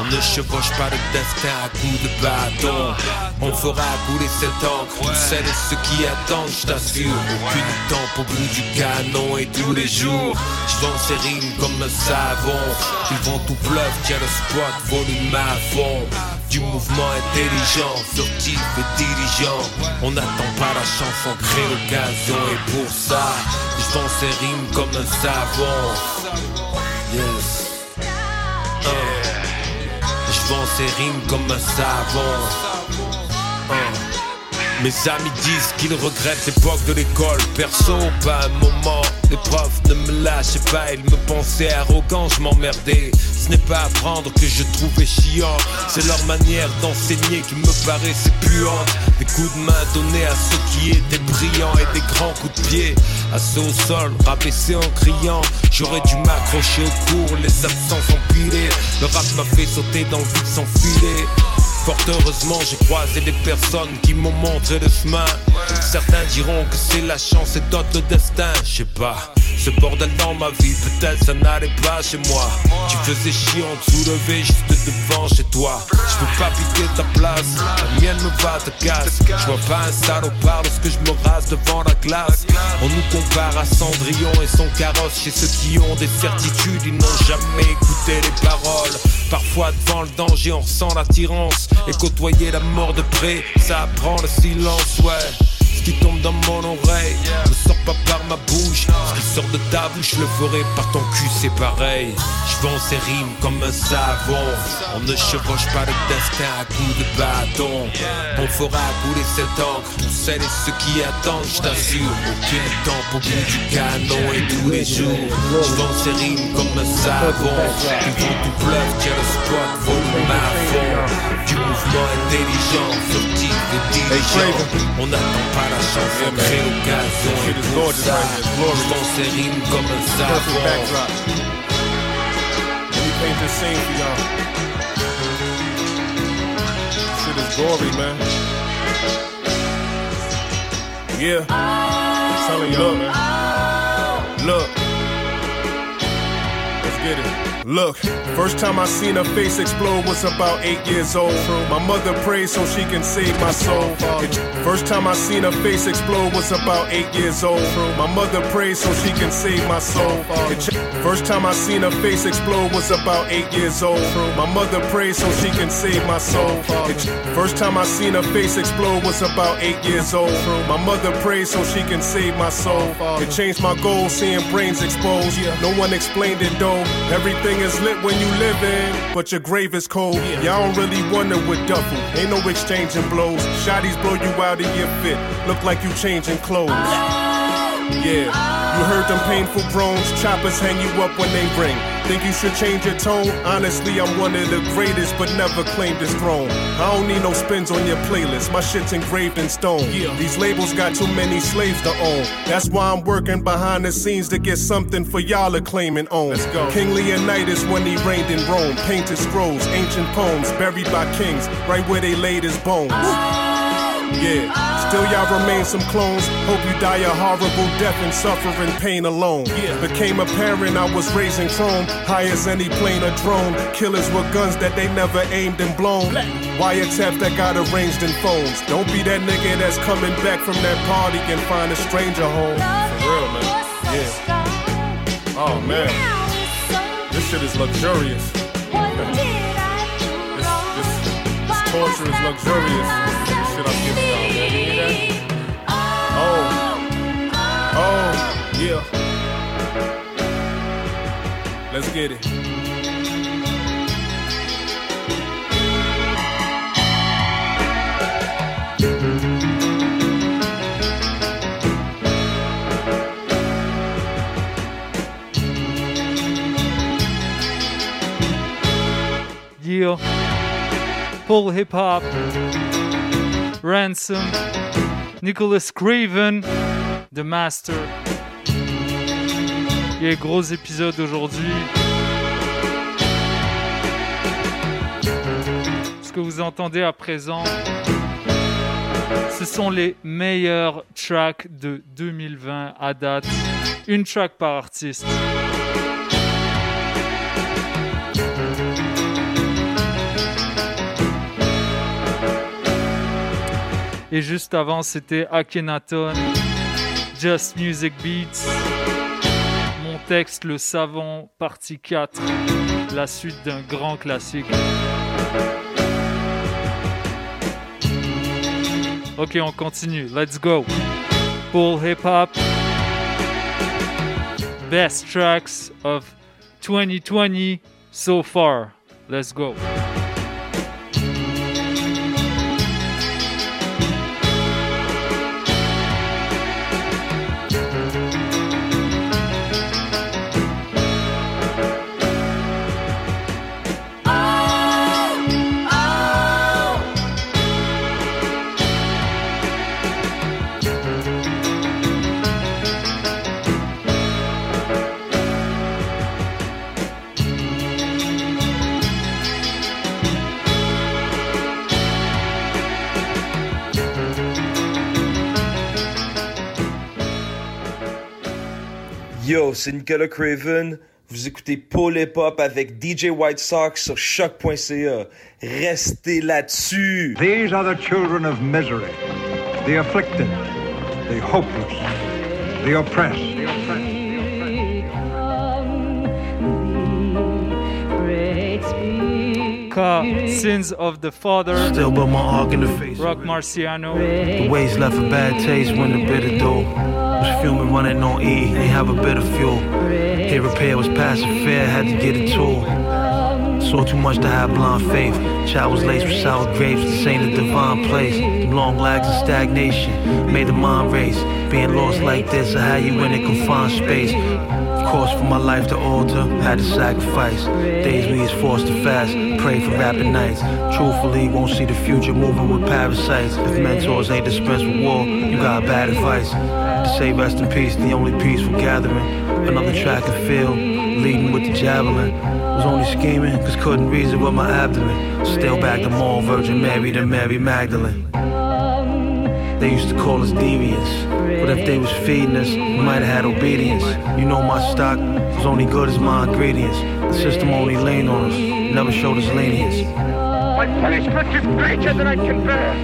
On ne chevauche pas le destin à coups de bâton. On fera couler cette encre. Tous celles et ceux qui attendent, je t'assure. Aucune temps au bout du canon et tous les jours. Je vends ces rimes comme un savon. Ils vont tout fleuve, tiens le spot, volume à fond. Du mouvement intelligent, furtif et diligent. On n'attend pas la chance, on crée l'occasion. Et pour ça, je ces rimes comme un savon. Yes. Uh. É. Je Eles vão ser rim como a. Uh. Mes amis disent qu'ils regrettent l'époque de l'école. Perso, pas un moment. Les profs ne me lâchaient pas, ils me pensaient arrogant, je m'emmerdais. Ce n'est pas apprendre que je trouvais chiant, c'est leur manière d'enseigner qui me paraissait puante. Des coups de main donnés à ceux qui étaient brillants et des grands coups de pied à ceux au sol, rabaissés en criant. J'aurais dû m'accrocher au cours, les absences empilées. Le rap m'a fait sauter dans le vide sans filet. Fort heureusement, j'ai croisé des personnes qui m'ont montré le chemin. Certains diront que c'est la chance et d'autres le destin. Je sais pas, ce bordel dans ma vie, peut-être ça n'allait pas chez moi. Tu faisais chiant de soulever juste devant chez toi. Je peux pas piquer ta place, la mienne me va te casse. Je vois pas un salopard lorsque je me rase devant la glace. On nous compare à Cendrillon et son carrosse chez ceux qui ont des certitudes, ils n'ont jamais écouté les paroles. Parfois devant le danger on ressent l'attirance Et côtoyer la mort de près Ça apprend le silence ouais ce qui tombe dans mon oreille ne sort pas par ma bouche. Ce qui sort de ta bouche, le ferai par ton cul, c'est pareil. Je vends ces rimes comme un savon. On ne chevauche pas le destin à coups de bâton. On fera couler cette encre pour celles et ceux qui attendent, je t'assure. Aucune temps au bout du canon et tous les jours. Je vends ces rimes comme un savon. Ils vont tout pleuve, tiens le spot, volume à fond. Du mouvement intelligent, furtif et diligent. On n'attend pas la chance, on crée l'occasion. Et pour ça, je vends ces rimes comme un savon. Let me paint this scene for y'all. Shit is gory, man. Yeah. I'm telling y'all, man. Look. Let's get it. Look, first time I seen her face explode was about eight years old. My mother prayed so she can save my soul. First time I seen her face explode was about eight years old. My mother prayed so she can save my soul. First time I seen her face explode was about eight years old. My mother prayed so she can save my soul. First time I seen her face explode was about eight years old. My mother prayed so she can save my soul. It changed my goal, seeing brains exposed. No one explained it though. Everything is lit when you living, but your grave is cold. Y'all don't really wonder what duffel. Ain't no exchanging blows. Shotties blow you out of your fit. Look like you changing clothes. Yeah. You heard them painful groans, choppers hang you up when they ring. Think you should change your tone? Honestly, I'm one of the greatest, but never claimed this throne. I don't need no spins on your playlist, my shit's engraved in stone. Yeah. These labels got too many slaves to own. That's why I'm working behind the scenes to get something for y'all to claim and own. Let's go. King Leonidas when he reigned in Rome, painted scrolls, ancient poems buried by kings, right where they laid his bones. Uh-huh. Yeah, still y'all remain some clones. Hope you die a horrible death and suffering pain alone. Yeah. Became a parent, I was raising chrome. High as any plane or drone. Killers with guns that they never aimed and blown. Wiretap that got arranged in phones. Don't be that nigga that's coming back from that party and find a stranger home. For real, man. Yeah. Oh, man. This shit is luxurious. This, (laughs) this, this torture is luxurious shit I'm giving yeah. Let's get it. Yeah. Full hip hop. Ransom, Nicholas Craven, The Master. Il y a gros épisode aujourd'hui. Ce que vous entendez à présent, ce sont les meilleurs tracks de 2020 à date. Une track par artiste. Et juste avant, c'était Akhenaton, Just Music Beats, texte Le Savant, partie 4, la suite d'un grand classique. Ok, on continue. Let's go. Full hip hop. Best tracks of 2020 so far. Let's go. C'est Nicolas Craven. Vous écoutez Paul Hip Hop avec DJ White Sox sur choc.ca. Restez là-dessus. These are the children of misery, the afflicted, the hopeless, the oppressed. Ka, Sins of the Father. Still but my arc in the face. Roc Marciano. The ways left a bad taste when the bitter do. Was fuming running on E, ain't have a bit of fuel. Hit repair was passing fair, had to get a tool. Saw too much to have blind faith. Child was laced with sour grapes, this ain't a divine place. Long lags of stagnation made the mind race. Being lost like this, I had you in a confined space. Of course, for my life to alter, had to sacrifice. Days we is forced to fast, pray for rapid nights. Truthfully, won't see the future moving with parasites. If mentors ain't dispensed with war, you got bad advice. To say rest in peace, the only peaceful gathering. Another track and field, leading with the javelin. Was only scheming, cause couldn't reason with my abdomen. Still back to more Virgin Mary than Mary Magdalene. They used to call us deviants. But if they was feeding us, we might have had obedience. You know my stock was only good as my ingredients. The system only leaned on us, never showed us lenience. My punishment is greater than I can bear.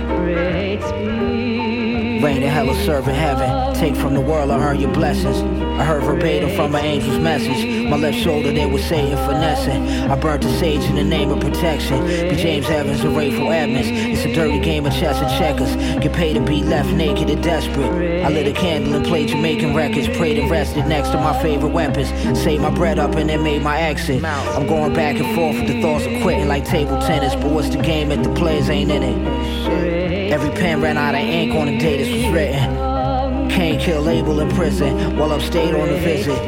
Rain in hell or serve in heaven. Take from the world I earn your blessings. I heard verbatim from an angel's message. My left shoulder they was Satan finessing. I burnt the sage in the name of protection. Be James Evans and Rayful Edmonds. It's a dirty game of chess and checkers. Get paid to be left naked and desperate. I lit a candle and played Jamaican records. Prayed and rested next to my favorite weapons. Saved my bread up and then made my exit. I'm going back and forth with the thoughts of quitting like table tennis. But what's the game if the players ain't in it? Every pen ran out of ink on the day this was written. Can't kill label in prison while upstate on a visit.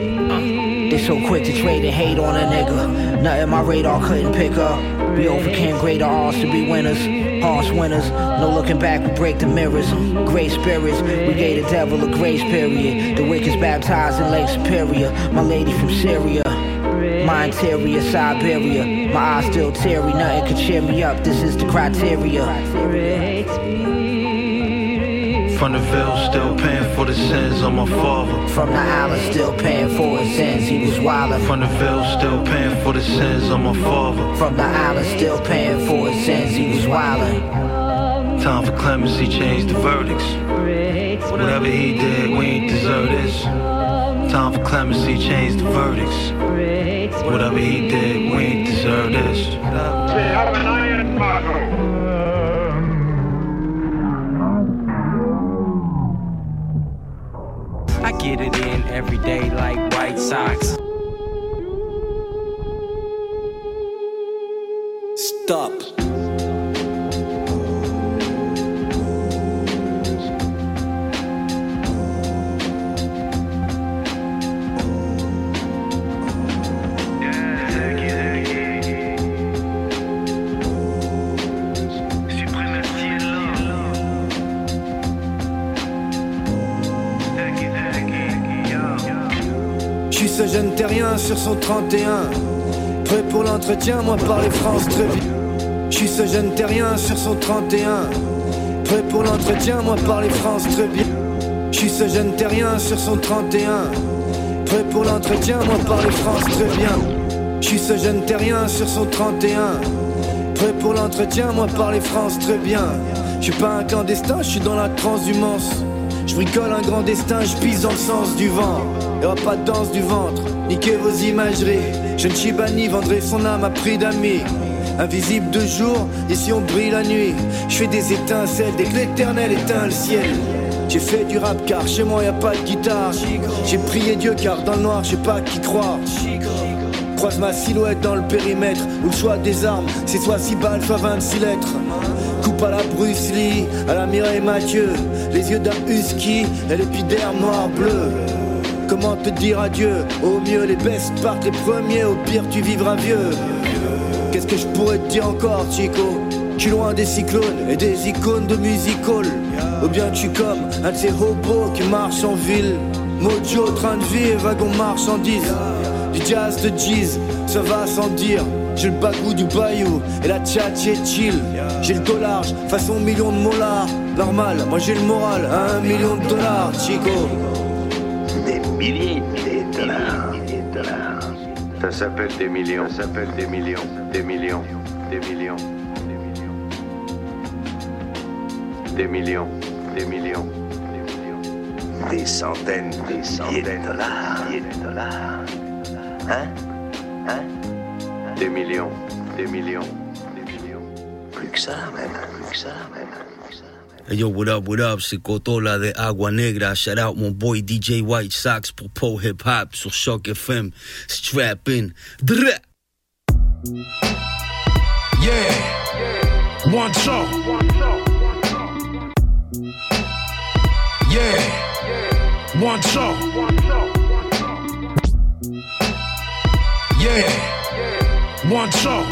They so quick to trade and hate on a nigga. Nothing my radar couldn't pick up. We overcame greater odds to be winners. Harsh winners, no looking back, we break the mirrors. Great spirits, we gave the devil a grace period. The wicked's baptized in Lake Superior. My lady from Syria. My interior, Siberia. My eyes still teary, nothing could cheer me up. This is the criteria. From the Ville, still paying for the sins of my father. From the island, still paying for his sins. He was wildin'. From the Ville, still paying for the sins of my father. From the island, still paying for his sins. He was wildin'. Time for clemency, change the verdicts. Whatever he did, we ain't deserve this. Time for clemency, change the verdicts. Whatever he did, we ain't deserve this. 31. Prêt pour l'entretien, moi parler France très bien. Je suis ce jeune terrien sur son 31. Prêt pour l'entretien, moi parler France très bien. Je suis ce jeune terrien sur son 31. Prêt pour l'entretien, moi parler France très bien. Je suis ce jeune terrien sur son 31. Prêt pour l'entretien, moi parler France très bien. Je suis pas un clandestin, je suis dans la transhumance. Je un grand destin, je dans le sens du vent. Y'aura pas de danse du ventre, niquez vos imageries. Jeune Chibani vendrait son âme à prix d'amis. Invisible de jour, ici on brille la nuit. Je fais des étincelles dès que l'éternel éteint le ciel. J'ai fait du rap car chez moi y a pas de guitare. J'ai prié Dieu car dans le noir j'ai pas qui croire. Croise ma silhouette dans le périmètre où le choix des armes c'est soit 6 balles soit 26 lettres. Coupe à la Bruce Lee, à la Mireille Mathieu, les yeux d'un husky et l'épiderme noir-bleu. Comment te dire adieu? Au mieux les bestes partent les premiers, au pire tu vivras vieux. Qu'est-ce que je pourrais te dire encore, Chico? Suis loin des cyclones et des icônes de musical. Ou bien tu comme un de ces hobos qui marchent en ville. Mojo, train de vie wagon marchandise. Du jazz de jeez, ça va sans dire. J'ai le bagou du bayou et la tchatch est chill. J'ai le dollar façon million de molars. Normal, moi j'ai le moral, un million de dollars, Chico. Des milliers de dollars. Ça s'appelle des millions, ça s'appelle des millions, des millions, des millions, des millions, des millions, des centaines, des centaines de dollars, de dollars. Hein? Hein? Des millions, des millions, des millions. Plus que ça, même, plus que ça, même. Hey yo, what up, what up? C'est Cotola de Agua Negra. Shout out mon boy DJ White Sox pour Pole Hip Hop sur CHOQ FM. Strap in. Drrr. Yeah. One show. Yeah. One show. Yeah. One show.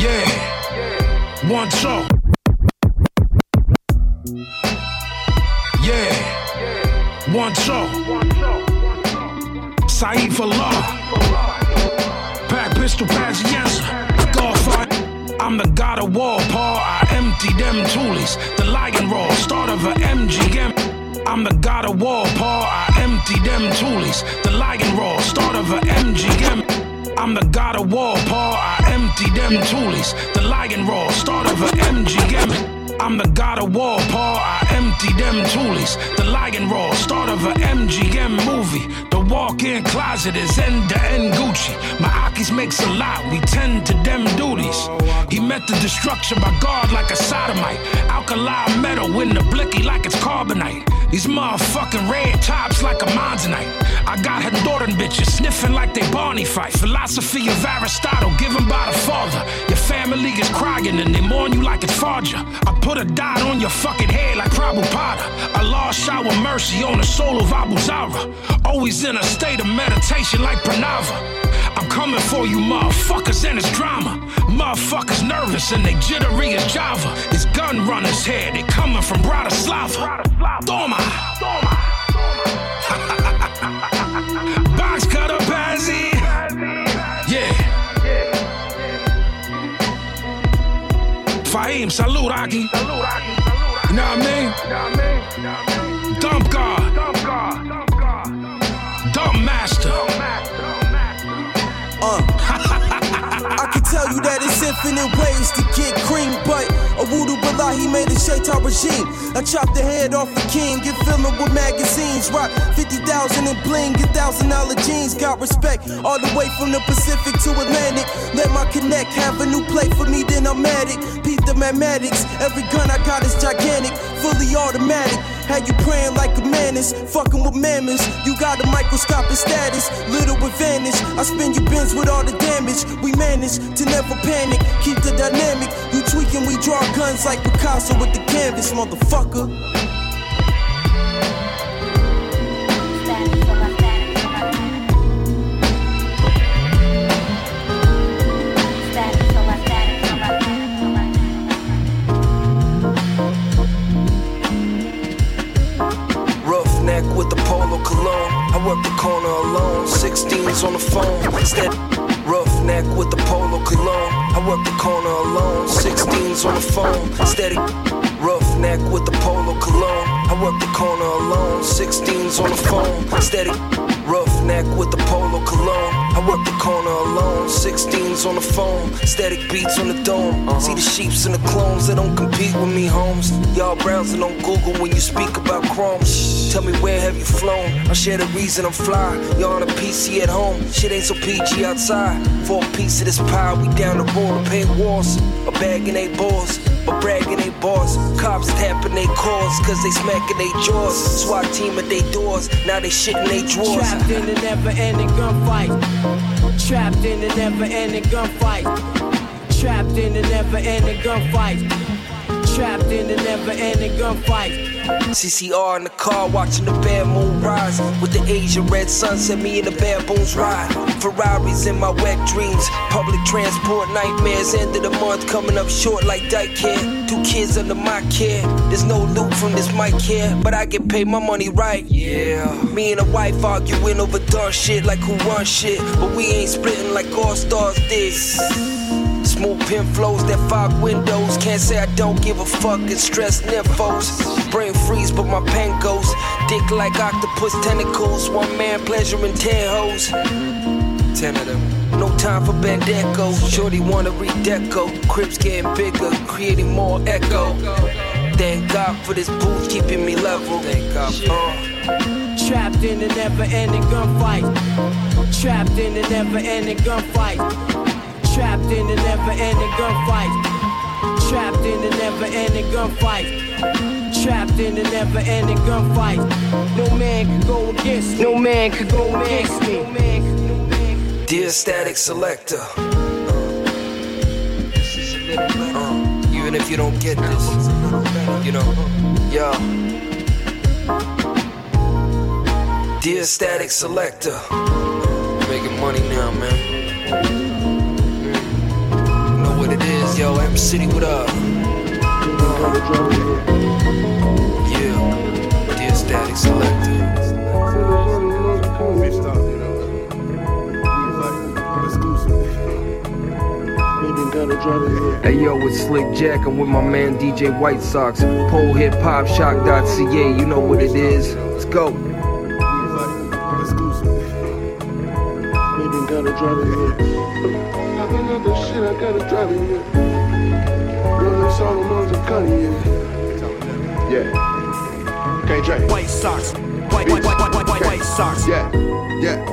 Yeah. One show. Yeah. One show. For love. Pack pistol, Pazienza. Godfather. I'm the god of war, Paul. I empty them toolies. The lion roar, start of a MGM. I'm the god of war, Paul. I empty them toolies. The lion roar, start of a MGM. I'm the god of war, Paul. I empty them toolies. The lion roar, start of a MGM. I'm the god of war, Paul. I empty them toolies. The lion roar, start of a MGM movie. The walk-in closet is end to end Gucci. My Akis makes a lot, we tend to them duties. He met the destruction by God like a sodomite. Alkali metal in the blicky like it's carbonite. These motherfucking red tops like a monzonite. I got her Honduran bitches sniffing like they Barney fight. Philosophy of Aristotle given by the father. Your family is crying and they mourn you like it's Farja. I put a dot on your fucking head like Prabhupada. Allah shower mercy on the soul of Abu Zara. Always in a state of meditation like Pranava. I'm coming for you motherfuckers and it's drama. Motherfuckers nervous and they jittery as Java. It's gun runners here, they coming from Bratislava. Toma! (laughs) Box cutter Bazzy! Fahim, salud, Aki. You know what I mean? Dump guard. Dump master. Uh. (laughs) I can tell you that it's infinite ways to get cream, a voodoo he made a shaitan regime. I chopped the head off a king, get filling with magazines, rock 50,000 in bling, get thousand dollar jeans, got respect all the way from the Pacific to Atlantic. Let my connect have a new play for me, then I'm at it. Beat the mathematics, every gun I got is gigantic, fully automatic. Had you praying like a menace, fucking with mammoths. You got a microscopic status, little advantage. I spin your bins with all the damage. We manage to never panic, keep the dynamic. You tweaking, we draw guns like Picasso with the canvas, motherfucker. I work the corner alone. 16s on the phone. Instead, roughneck with the polo cologne. I work the corner alone. 16s on the phone. Steady. Roughneck with the polo cologne. I work the corner alone. 16s on the phone. Steady. Roughneck with the polo cologne. I work the corner alone. 16s on the phone. Static beats on the dome. Uh-huh. See the sheeps and the clones that don't compete with me, homes. Y'all browsing on Google when you speak about Chrome. Tell me where have you flown? I share the reason I'm fly. Y'all on a PC at home. Shit ain't so PG outside. For a piece of this pie, we down the road to paint walls. A bag in they balls. But bragging they boss, cops tapping they cars, cause they smacking they jaws. SWAT team at they doors, now they shitting they drawers. Trapped in a never ending gunfight. Trapped in a never ending gunfight. Trapped in a never ending gunfight. Trapped in a never ending gunfight. CCR in the car watching the bad moon rise. With the Asian red sunset, me and the baboons ride. Ferraris in my wet dreams. Public transport nightmares. End of the month coming up short like Dyke care. Two kids under my care. There's no loot from this mic here, but I get paid my money right. Yeah. Me and the wife arguing over dumb shit like who run shit. But we ain't splitting like all stars did. Smooth pin flows that fog windows. Can't say I don't give a fuck and stress nymphos. Brain freeze, but my pen goes. Dick like octopus tentacles. One man pleasuring ten hoes. Ten of them. No time for Bandeco. Shorty wanna redeco. Crips getting bigger, creating more echo. Thank God for this booth keeping me level. Thank God. Uh. Trapped in a never ending gunfight. Trapped in a never ending gunfight. Trapped in a never ending gunfight. Trapped in a never ending gunfight. Trapped in a never ending gunfight. No man could go against me. No man could go against me. Dear static selector. Uh, even if you don't get this, you know, yo. Dear static selector. Making money now, man. Yo. M City, what up? Yeah. Dear static selector. Hey yo, it's Slick Jack. I'm with my man DJ White Sox. Pole Hip Hop choq.ca. You know what it is. Let's go. Gotta drive it here. I got another shit, I gotta drive it here. Rolling Solomon's and Cuddy here. Yeah. KJ. White socks. White, white, white, white, white, white socks. Yeah, yeah.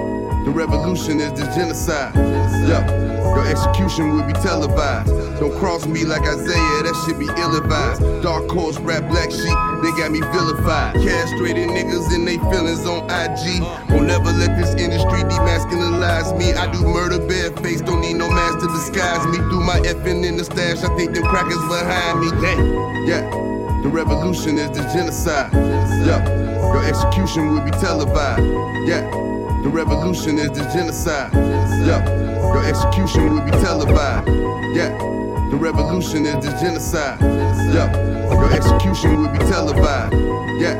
The revolution is the genocide. Yeah. Your execution will be televised. Don't cross me like Isaiah, that should be ill advised. Dark horse, rap black sheep, they got me vilified. Castrated niggas and they feelings on IG. Won't never let this industry demasculinize me. I do murder barefaced, don't need no mask to disguise me. Through my effing in the stash, I think them crackers behind me. Damn, yeah. The revolution is the genocide. Yeah. Your execution will be televised. Yeah. The revolution is the genocide. Yeah. Your execution will be televised. Yeah. The revolution is the genocide. Yeah. Your execution will be televised. Yeah.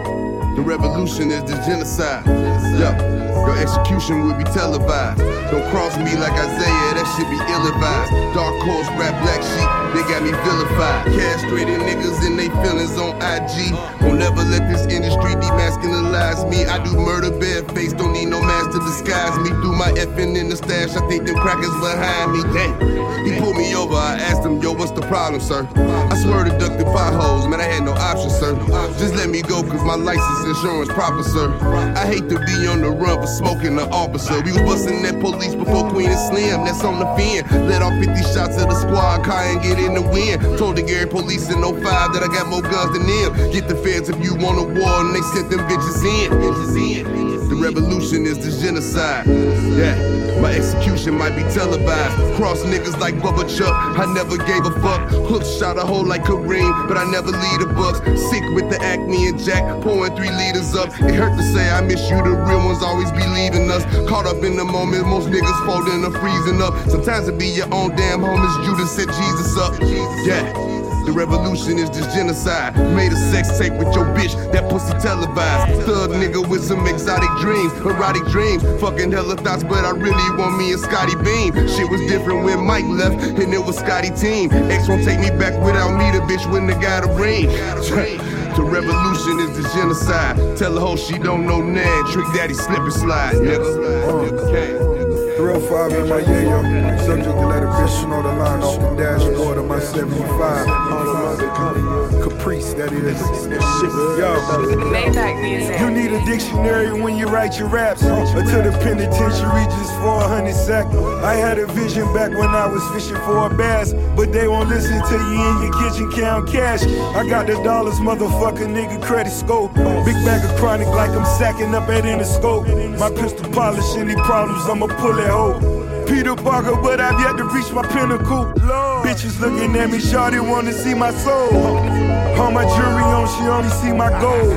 The revolution is the genocide. Yeah. Your execution will be televised. Don't cross me like Isaiah, that should be ill advised. Dark horse, rap black sheep, they got me vilified. Castrated niggas and they feelings on IG. Won't never let this industry demasculinize me. I do murder barefaced, don't need no mask to disguise me. Through my effing in the stash, I think them crackers behind me. Damn. He pulled me over, I asked him, yo, what's the problem, sir? I swear to duck the potholes, man, I had no option, sir. Just let me go, cause my license insurance proper, sir. I hate to be on the run for smoking the officer. We was busting that police before Queen and Slim, that's on the fin. Let off 50 shots of the squad car and get in the wind. Told the Gary police in 05 that I got more guns than them. Get the feds if you want a war, and they sent them bitches in. Bitches in. Revolution is the genocide. Yeah, my execution might be televised. Cross niggas like Bubba Chuck, I never gave a fuck. Hook shot a hole like Kareem, but I never lead the bucks. Sick with the acne and Jack, pouring three liters up. It hurt to say I miss you, the real ones always be leaving us. Caught up in the moment, most niggas folding or freezing up. Sometimes it be your own damn homies, Judas set Jesus up. Yeah. The revolution is this genocide. Made a sex tape with your bitch, that pussy televised. Thug nigga with some exotic dreams, erotic dreams. Fucking hella thoughts, but I really want me and Scottie Beam. Shit was different when Mike left, and it was Scottie team. X won't take me back without me, the bitch wouldn't have got a ring. (laughs) The revolution is the genocide. Tell her hoe she don't know Nan. Trick daddy slip and slide, nigga. 305 in my yayo. Subject to let a bitch know the line off the dashboard of my 75. Caprice, that is. Yo, you need a dictionary when you write your raps. Or to the penitentiary just for a hundred sack. I had a vision back when I was fishing for a bass. But they won't listen to you in your kitchen count cash. I got the dollars, motherfucker, nigga, credit scope. Big bag of chronic like I'm sacking up at Interscope. My pistol polish any problems, I'ma pull it hoe. Peter Parker, but I've yet to reach my pinnacle. Bitches looking at me, shawty wanna see my soul. All my jewelry on, she only see my gold.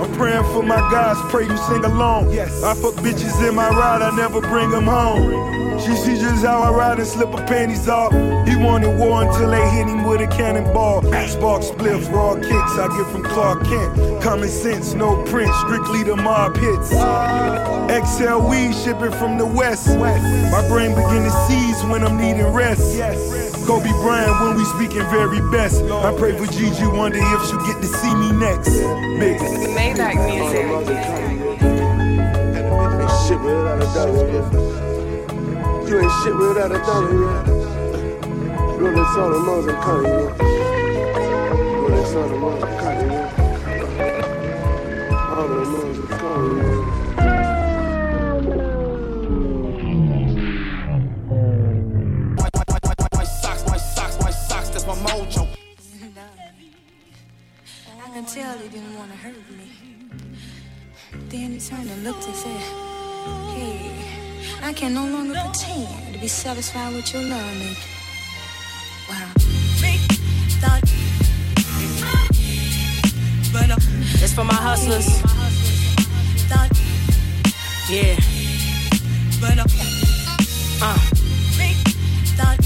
I'm praying for my guys, pray you sing along. Yes. I fuck bitches in my ride, I never bring them home. She see just how I ride and slip her panties off. He wanted war until they hit him with a cannonball. Spark spliffs, raw kicks I get from Clark Kent. Common sense, no print, strictly the mob hits. XL weed shipping from the west. My brain begin to seize when I'm needing rest. Kobe Bryant when we speaking very best. I pray for Gigi Wonder if she'll get to see me next. Big. Maybach music. Shit without a dollar, yeah. You ain't shit without a dollar, yeah. Rolling Solomon's and Cuddy, yeah. Rolling Solomon's and Cuddy, yeah. All the moons and Cuddy, yeah. White socks, white socks, white socks, that's my mojo. I can tell he didn't want to hurt me. Then he turned and looked and said, Hey, I can no longer pretend to be satisfied with your love making. Wow. But uh, it's for my hustlers. Yeah. But uh, thought,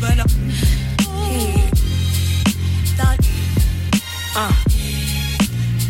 but hey,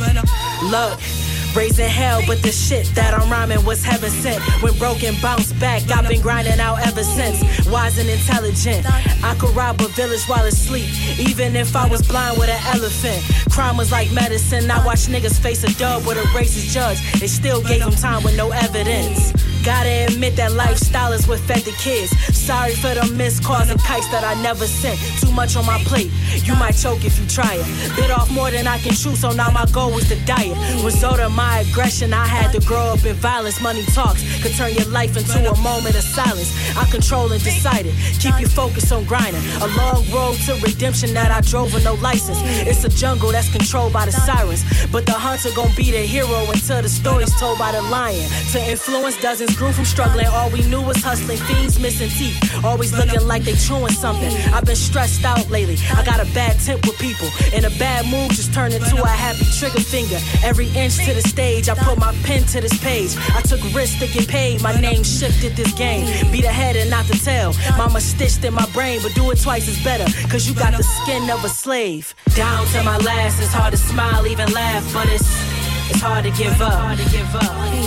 but uh, look. Raising hell, but the shit that I'm rhyming was heaven sent. When broken, bounce back. I've been grinding out ever since. Wise and intelligent. I could rob a village while asleep, even if I was blind with an elephant. Crime was like medicine. I watch niggas face a dub with a racist judge. They still gave him time with no evidence. Gotta admit that lifestyle is what fed the kids. Sorry for the missed calls and kites that I never sent. Too much on my plate. You might choke if you try it. Bit off more than I can chew, so now my goal was to diet. Result of my aggression, I had to grow up in violence. Money talks could turn your life into a moment of silence. I control and decided. Keep your focus on grinding. A long road to redemption that I drove with no license. It's a jungle that's controlled by the sirens. But the hunter gon' be the hero until the story's told by the lion. To influence dozens grew from struggling. All we knew was hustling. Fiends missing teeth. Always looking like they chewing something. I've been stressed out lately. I got a bad temp with people. And a bad mood just turned into a happy trigger finger. Every inch to the stage, I put my pen to this page. I took risks to get paid. My name shifted this game. Be the head and not the tail. Mama stitched in my brain, but do it twice is better. Cause you got the skin of a slave. Down to my last, it's hard to smile, even laugh, but it's it's hard to give up.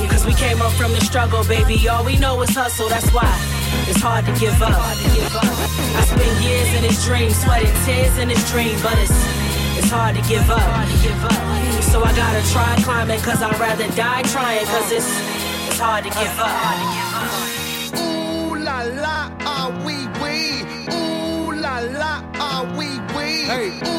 Cause we came up from the struggle, baby. All we know is hustle, that's why it's hard to give up. I spent years in this dream, sweating tears in this dream, but it's it's hard to give up. So I gotta try climbing, cause I'd rather die trying, cause it's it's hard to give up. Ooh la la, ah wee wee. Ooh la la, ah wee wee. Hey.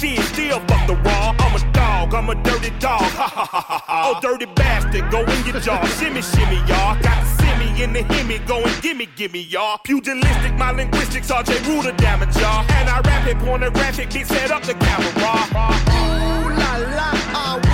fish. Still fuck the raw. I'm a dog. I'm a dirty dog. Ha ha ha ha ha. Oh, dirty bastard. Go in your jaw. Shimmy, shimmy, y'all. Got the simmy in the himmy. Go gimme, gimme, y'all. Pugilistic, my linguistics. RJ Ruder damage, y'all. And I rap it pornographic. Bitch, set up the camera. Ooh la la,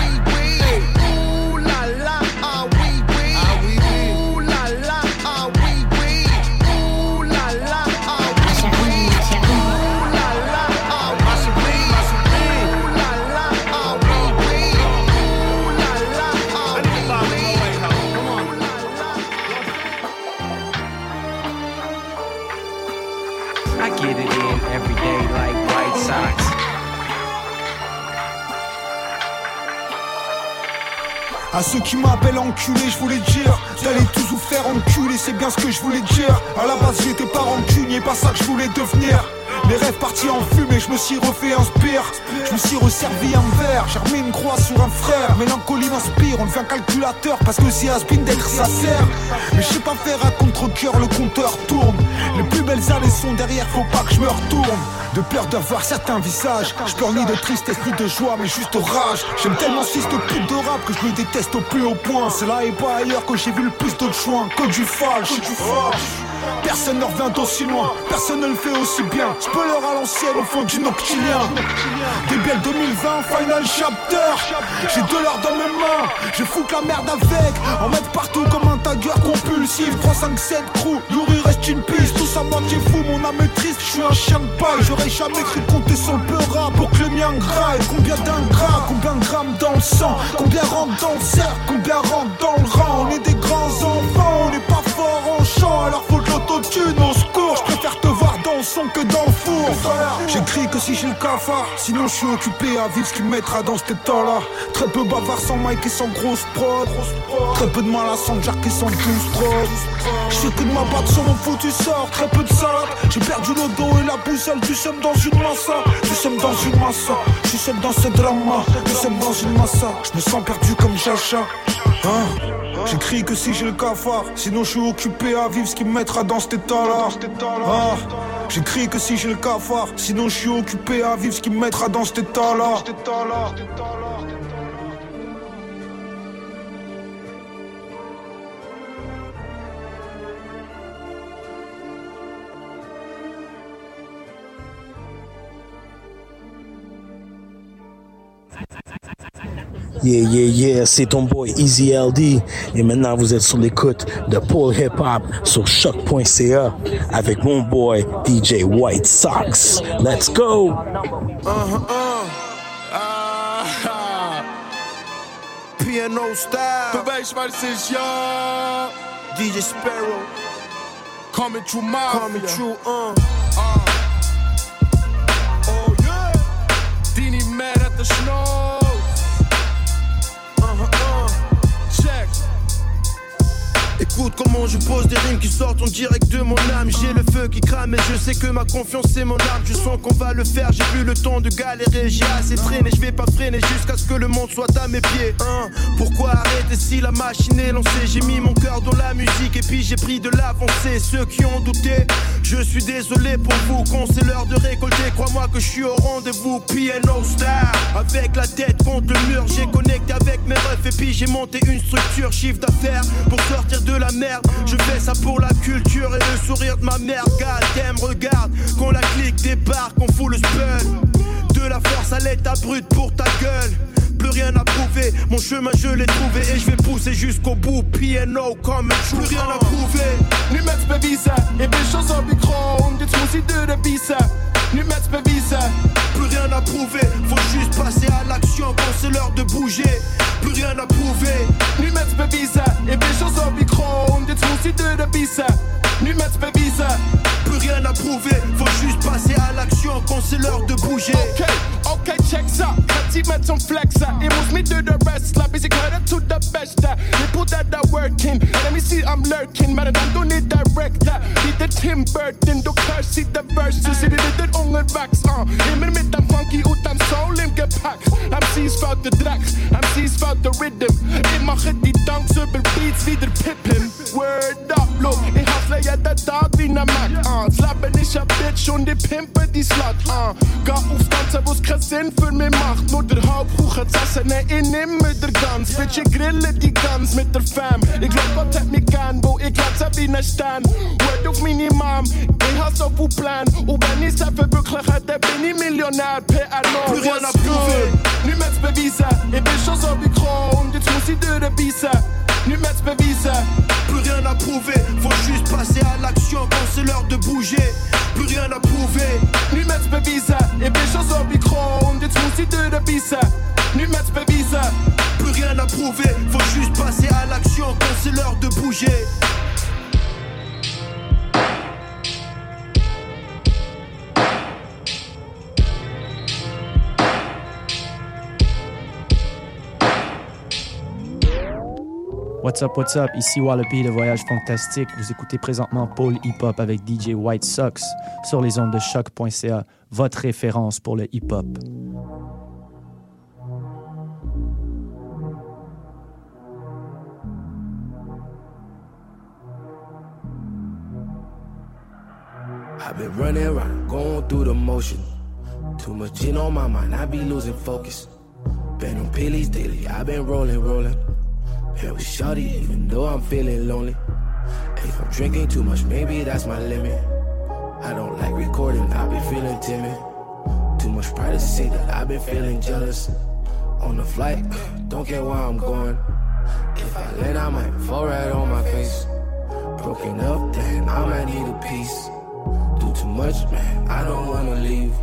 À ceux qui m'appellent enculé, je voulais dire T'allais tous vous faire enculer, c'est bien ce que je voulais dire. À la base j'étais pas rancunier, pas ça que je voulais devenir mes rêves partis en fumée, je me suis refait un spire Je me suis resservi un verre, j'ai remis une croix sur un frère. Mélancolie m'inspire, on devient calculateur Parce que c'est Asbin d'être sert Mais je sais pas faire à contre-coeur, le compteur tourne. Les plus belles années sont derrière, faut pas que je me retourne. De peur de voir certains visages Je ni de tristesse ni de joie, mais juste rage. J'aime tellement ce fils de rap que je le déteste au plus haut point. C'est là et pas ailleurs que j'ai vu le plus de choix que du falche Personne ne revient d'aussi loin, personne ne le fait aussi bien. Je peux à l'ancienne au fond du noctilien. Débile 2020, final chapter. J'ai de l'or dans mes mains, je foutre la merde avec. En mettre partout comme un tagueur compulsif. 3, 5, 7, crew, Yuri reste une piste. Tous à moitié fou, mon âme est triste. Je suis un chien de paille, j'aurais jamais cru compter sur le peur pour que le mien graille. Combien d'ingrats, combien de grammes dans le sang, combien rentre dans le cercle, combien rentre dans le rang? On est des grands enfants, on n'est pas fort en chant, alors faut de l'autotune au secours. Je préfère te voir dans son que dans le four. J'écris que si j'ai le cafard, sinon je suis occupé à vivre ce qui me mettra dans cet état-là. Très peu bavard sans mic et sans grosse prod. Très peu de mal à sans jack et sans douce prod. Je que de m'abattre sur mon foutu sort, très peu de salade. J'ai perdu le dos et la boussole, du seum dans une massa. Du seum dans une massa, suis seul dans ce drama. Du seum dans une massa, je me sens perdu comme Jacha. Hein J'écris que si j'ai le cafard, sinon je suis occupé à vivre ce qui me mettra dans cet état-là. Ah, J'écris que si j'ai le cafard, sinon je suis occupé à vivre ce qui me mettra dans cet état-là. Yeah, yeah, yeah, c'est ton boy Easy LD. Et maintenant, vous êtes sur l'écoute de Paul Hip Hop sur choq.ca avec mon boy DJ White Sox. Let's go! Uh-huh, uh. Piano style. Bewijs maar sinds ja. DJ Sparrow. Coming true, my Coming true, uh. uh. Oh yeah. Dini mad at the snow. Comment je pose des rimes qui sortent en direct de mon âme. J'ai le feu qui crame et je sais que ma confiance c'est mon arme. Je sens qu'on va le faire, j'ai plus le temps de galérer. J'ai assez traîné, je vais pas freiner jusqu'à ce que le monde soit à mes pieds. Hein Pourquoi arrêter si la machine est lancée? J'ai mis mon cœur dans la musique et puis j'ai pris de l'avancée. Ceux qui ont douté, je suis désolé pour vous. Quand c'est l'heure de récolter, crois-moi que je suis au rendez-vous. Piano star, avec la tête contre le mur. J'ai connecté avec mes refs et puis j'ai monté une structure, chiffre d'affaires pour sortir de la merde. Je fais ça pour la culture et le sourire de ma mère. God damn, regarde, quand la clique débarque, on fout le spell. La force à l'état brut pour ta gueule. Plus rien à prouver, mon chemin je l'ai trouvé et je vais pousser jusqu'au bout. PNO comme un Plus rien à prouver. Nu met bewijzen, ik ben zo op die kroon. Dit moest ik de biesen. Nu met bewijzen plus rien à prouver. Faut juste passer à l'action quand c'est l'heure de bouger. Plus rien à prouver. Niemals bewiesen, ich bin schon so wie Kron, jetzt muss ich Döder bissen. Niemals bewiesen. Plus rien à prouver, faut juste passer à l'action quand c'est l'heure de bouger. Okay, okay, check ça, Kreativ mit zum Flexer. Ich muss mit Döder wrestler, bis ich gehöre zu der Beste. Ich put that the work in, let me see I'm lurking. Meine Damen, du nicht Director, wie Tim Burton, du kannst sie der Versus. Ich bin mit den Ungen wachsen, immer mit met een funky utan soul im gepakt. MC's fout de drugs. MC's fout de rhythm. Ik mag het niet dankzij beats wie der pippen. Word up, look. Ich hustle ja der Tag wie ne Mac. Uh. Slappen ich a Bitch und die Pimpe die Slut. Uh. Ga auf Tanzen, wo's keinen Sinn für mich macht. Nur der Hauptbuch hat Essen, ne, ich nimm mit der Gans. Bitch, ich grille die Gans mit der Fam. Ich glaub, Gott hat mich gern, wo ich glatze wie ne Stern. Word auf meine Mom, ich hasse auf den Plan. Und wenn ich's verwirkliche, dann bin ich Millionär. Plus rien à prouver. Numets bewiesen, ich bin schon so wie Kron und jetzt muss ich durchbeissen. Numets bewiesen, plus rien à prouver. Faut juste passer à l'action quand c'est l'heure de bouger. Plus rien à prouver. Numets bewiesen, ich bin schon so wie Kron und jetzt muss. Numets plus rien à prouver. Faut juste passer à l'action quand c'est l'heure de bouger. What's up, what's up? Ici Wallopy, le voyage fantastique. Vous écoutez présentement Paul Hip Hop avec DJ White Sox sur les ondes de choc.ca, votre référence pour le hip hop. I've been running around, going through the motion. Too much gin on my mind, I be losing focus. Been on pillies daily, I've been rolling, rolling. Been with shorty, even though I'm feeling lonely. If I'm drinking too much, maybe that's my limit. I don't like recording, I be feeling timid. Too much pride to say that I've been feeling jealous. On the flight, (clears throat) don't care where I'm going. If I land, I might fall right on my face. Broken up, then I might need a piece. Do too much, man, I don't wanna leave.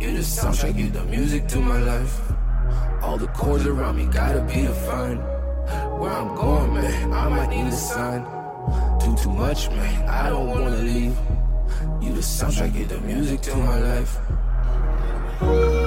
You the soundtrack, you the music to my life. All the chords around me gotta be defined. Where I'm going, man, I might need a sign. Do too much, man, I don't wanna leave. You the soundtrack, you the music to my life.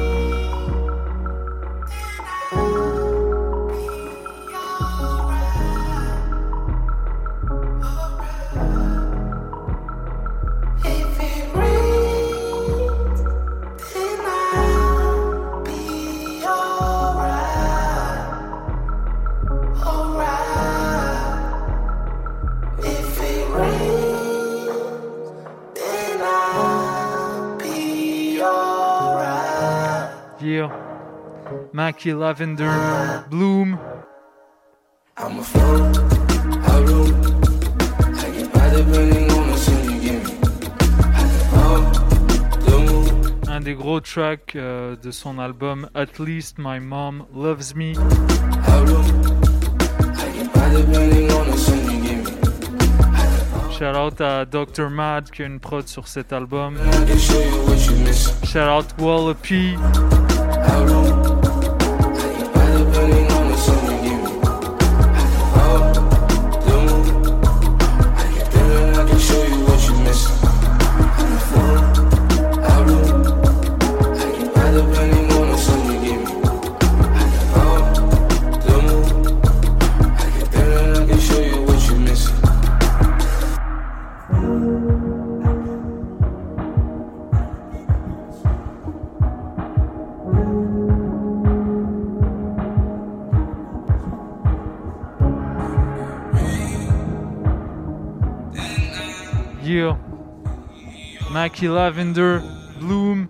Mackie Lavender, Bloom. I'm a flow, I roll. I get by depending on the soon you give me. I can the move. un des gros tracks euh, de son album At Least My Mom Loves Me. Shout out à Dr. Mad qui a une prod sur cet album. Shout out Wallopy. Yeah. Mackie Lavender, Bloom.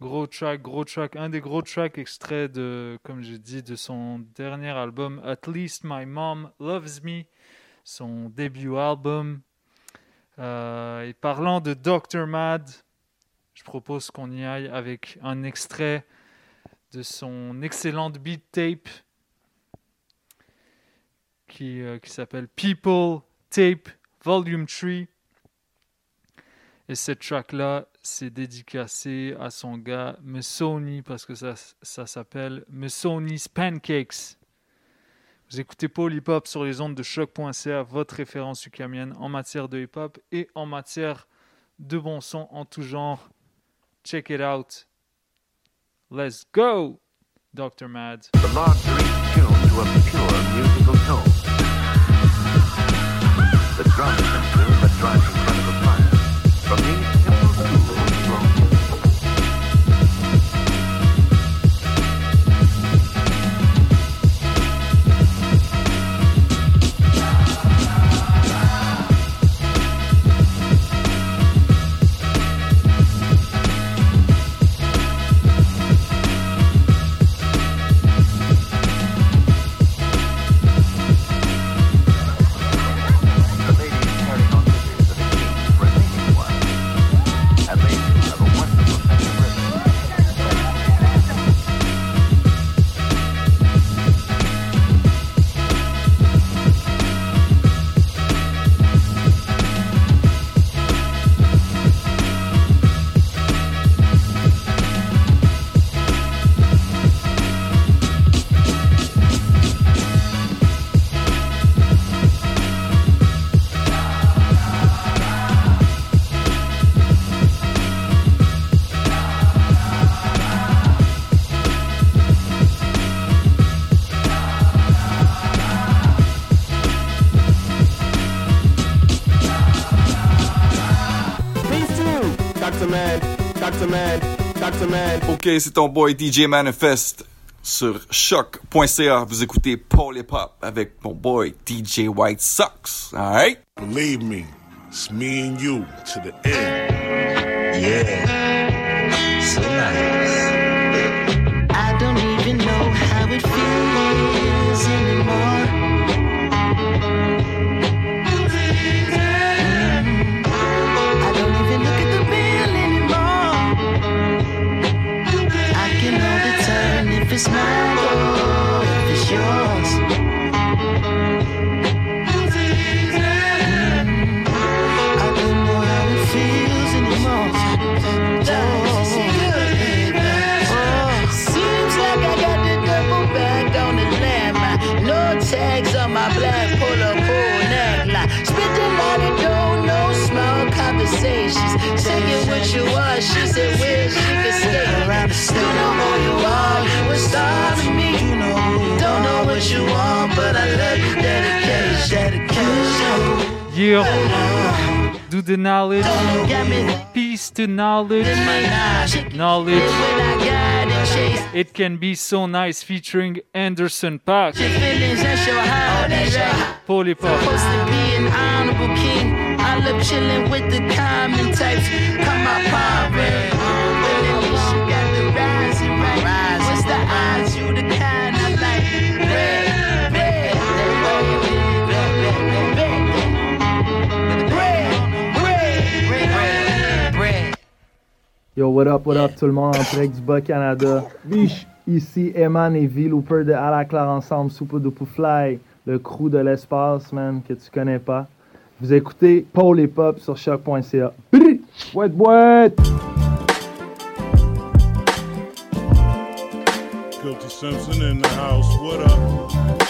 Gros track, gros track. Un des gros tracks extraits de, comme j'ai dit, de son dernier album, At Least My Mom Loves Me, son début album. Euh, et parlant de Dr. Mad, je propose qu'on y aille avec un extrait de son excellente beat tape qui, euh, qui s'appelle People Tape Volume 3. Et cette track-là, c'est dédicacé à son gars Messoni parce que ça, ça s'appelle Messoni's Pancakes. Vous écoutez Paul Hip Hop sur les ondes de choc.ca, votre référence ukamienne en matière de hip hop et en matière de bon son en tout genre. Check it out. Let's go, Dr. Mad. The From these Ok, c'est ton boy DJ Manifest sur choc.ca. Vous écoutez Paul Hip Hop avec mon boy DJ White Sox. Alright? Believe me, it's me and you to the end. Yeah. So. Back on the landmine. No tags on my black polo neckline. Dough, no small conversations. Saying what you want, she said Do the knowledge. Peace to knowledge. Knxwledge. It can be so nice featuring Anderson honorable king. I love chilling with the common types. Come Yo, what up, what up, tout le monde? En direct du Bas-Canada. Biche. Ici, Eman et V. Looper de À la Claire Ensemble, Soupe de Fly, le crew de l'espace, man, que tu connais pas. Vous écoutez Paul et Pop sur choc.ca. Boîte! Guilty Simpson in the house. What up?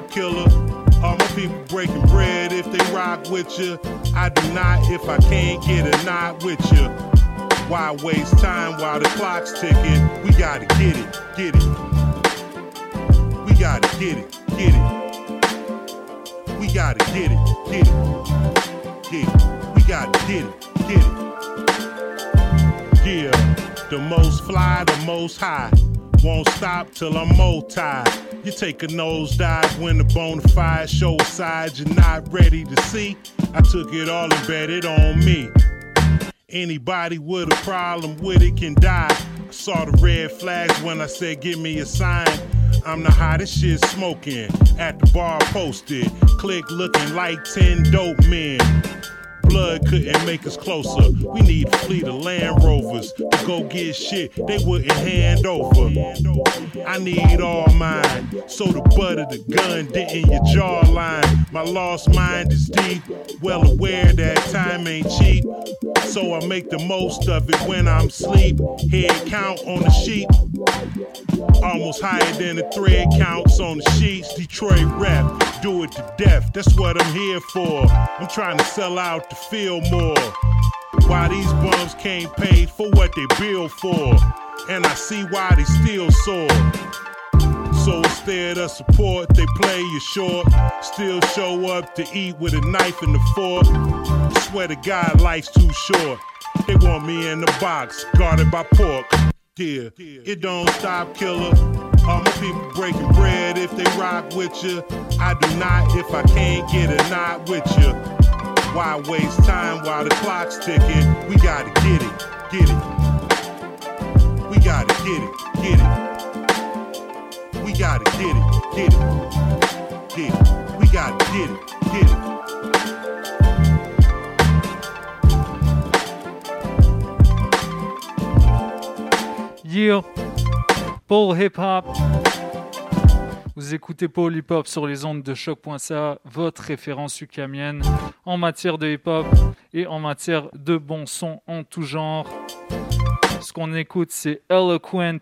Don't killer. All my people breaking bread if they rock with you. I do not if I can't get a knot with you. Why waste time while the clock's ticking? We gotta get it, get it. We gotta get it, get it. We gotta get it, get it. Get it. We gotta get it, get it. Yeah, the most fly, the most high. Won't stop till I'm multi. You take a nosedive when the bona fide show a side you're not ready to see. I took it all and bet it on me. Anybody with a problem with it can die. I saw the red flags when I said, Give me a sign. I'm the hottest shit smoking. At the bar posted. Click looking like 10 dope men. Blood couldn't make us closer. We need a fleet of Land Rovers to go get shit they wouldn't hand over. I need all mine, so the butt of the gun in your jawline. My lost mind is deep, well aware that time ain't cheap. So I make the most of it when I'm asleep. Head count on the sheet, almost higher than the thread counts on the sheets. Detroit rap, do it to death. That's what I'm here for. I'm trying to sell out to feel more. Why these bums can't pay for what they bill for, and I see why they still sore. So instead of support, they play you short. Still show up to eat with a knife and a fork. Swear to God, life's too short. They want me in the box, guarded by pork. Yeah, it don't stop, killer. All my people breaking bread if they rock with you. I do not if I can't get a knot with you. Why waste time while the clock's ticking? We gotta get it, get it. We gotta get it, get it. We gotta get it, get it. Get it. We gotta get it, get it. Yeah, Paul Hip Hop. Vous écoutez Paul Hip Hop sur les ondes de choc.ca, votre référence ukamienne en matière de hip hop et en matière de bon son en tout genre. Ce qu'on écoute, c'est Eloquent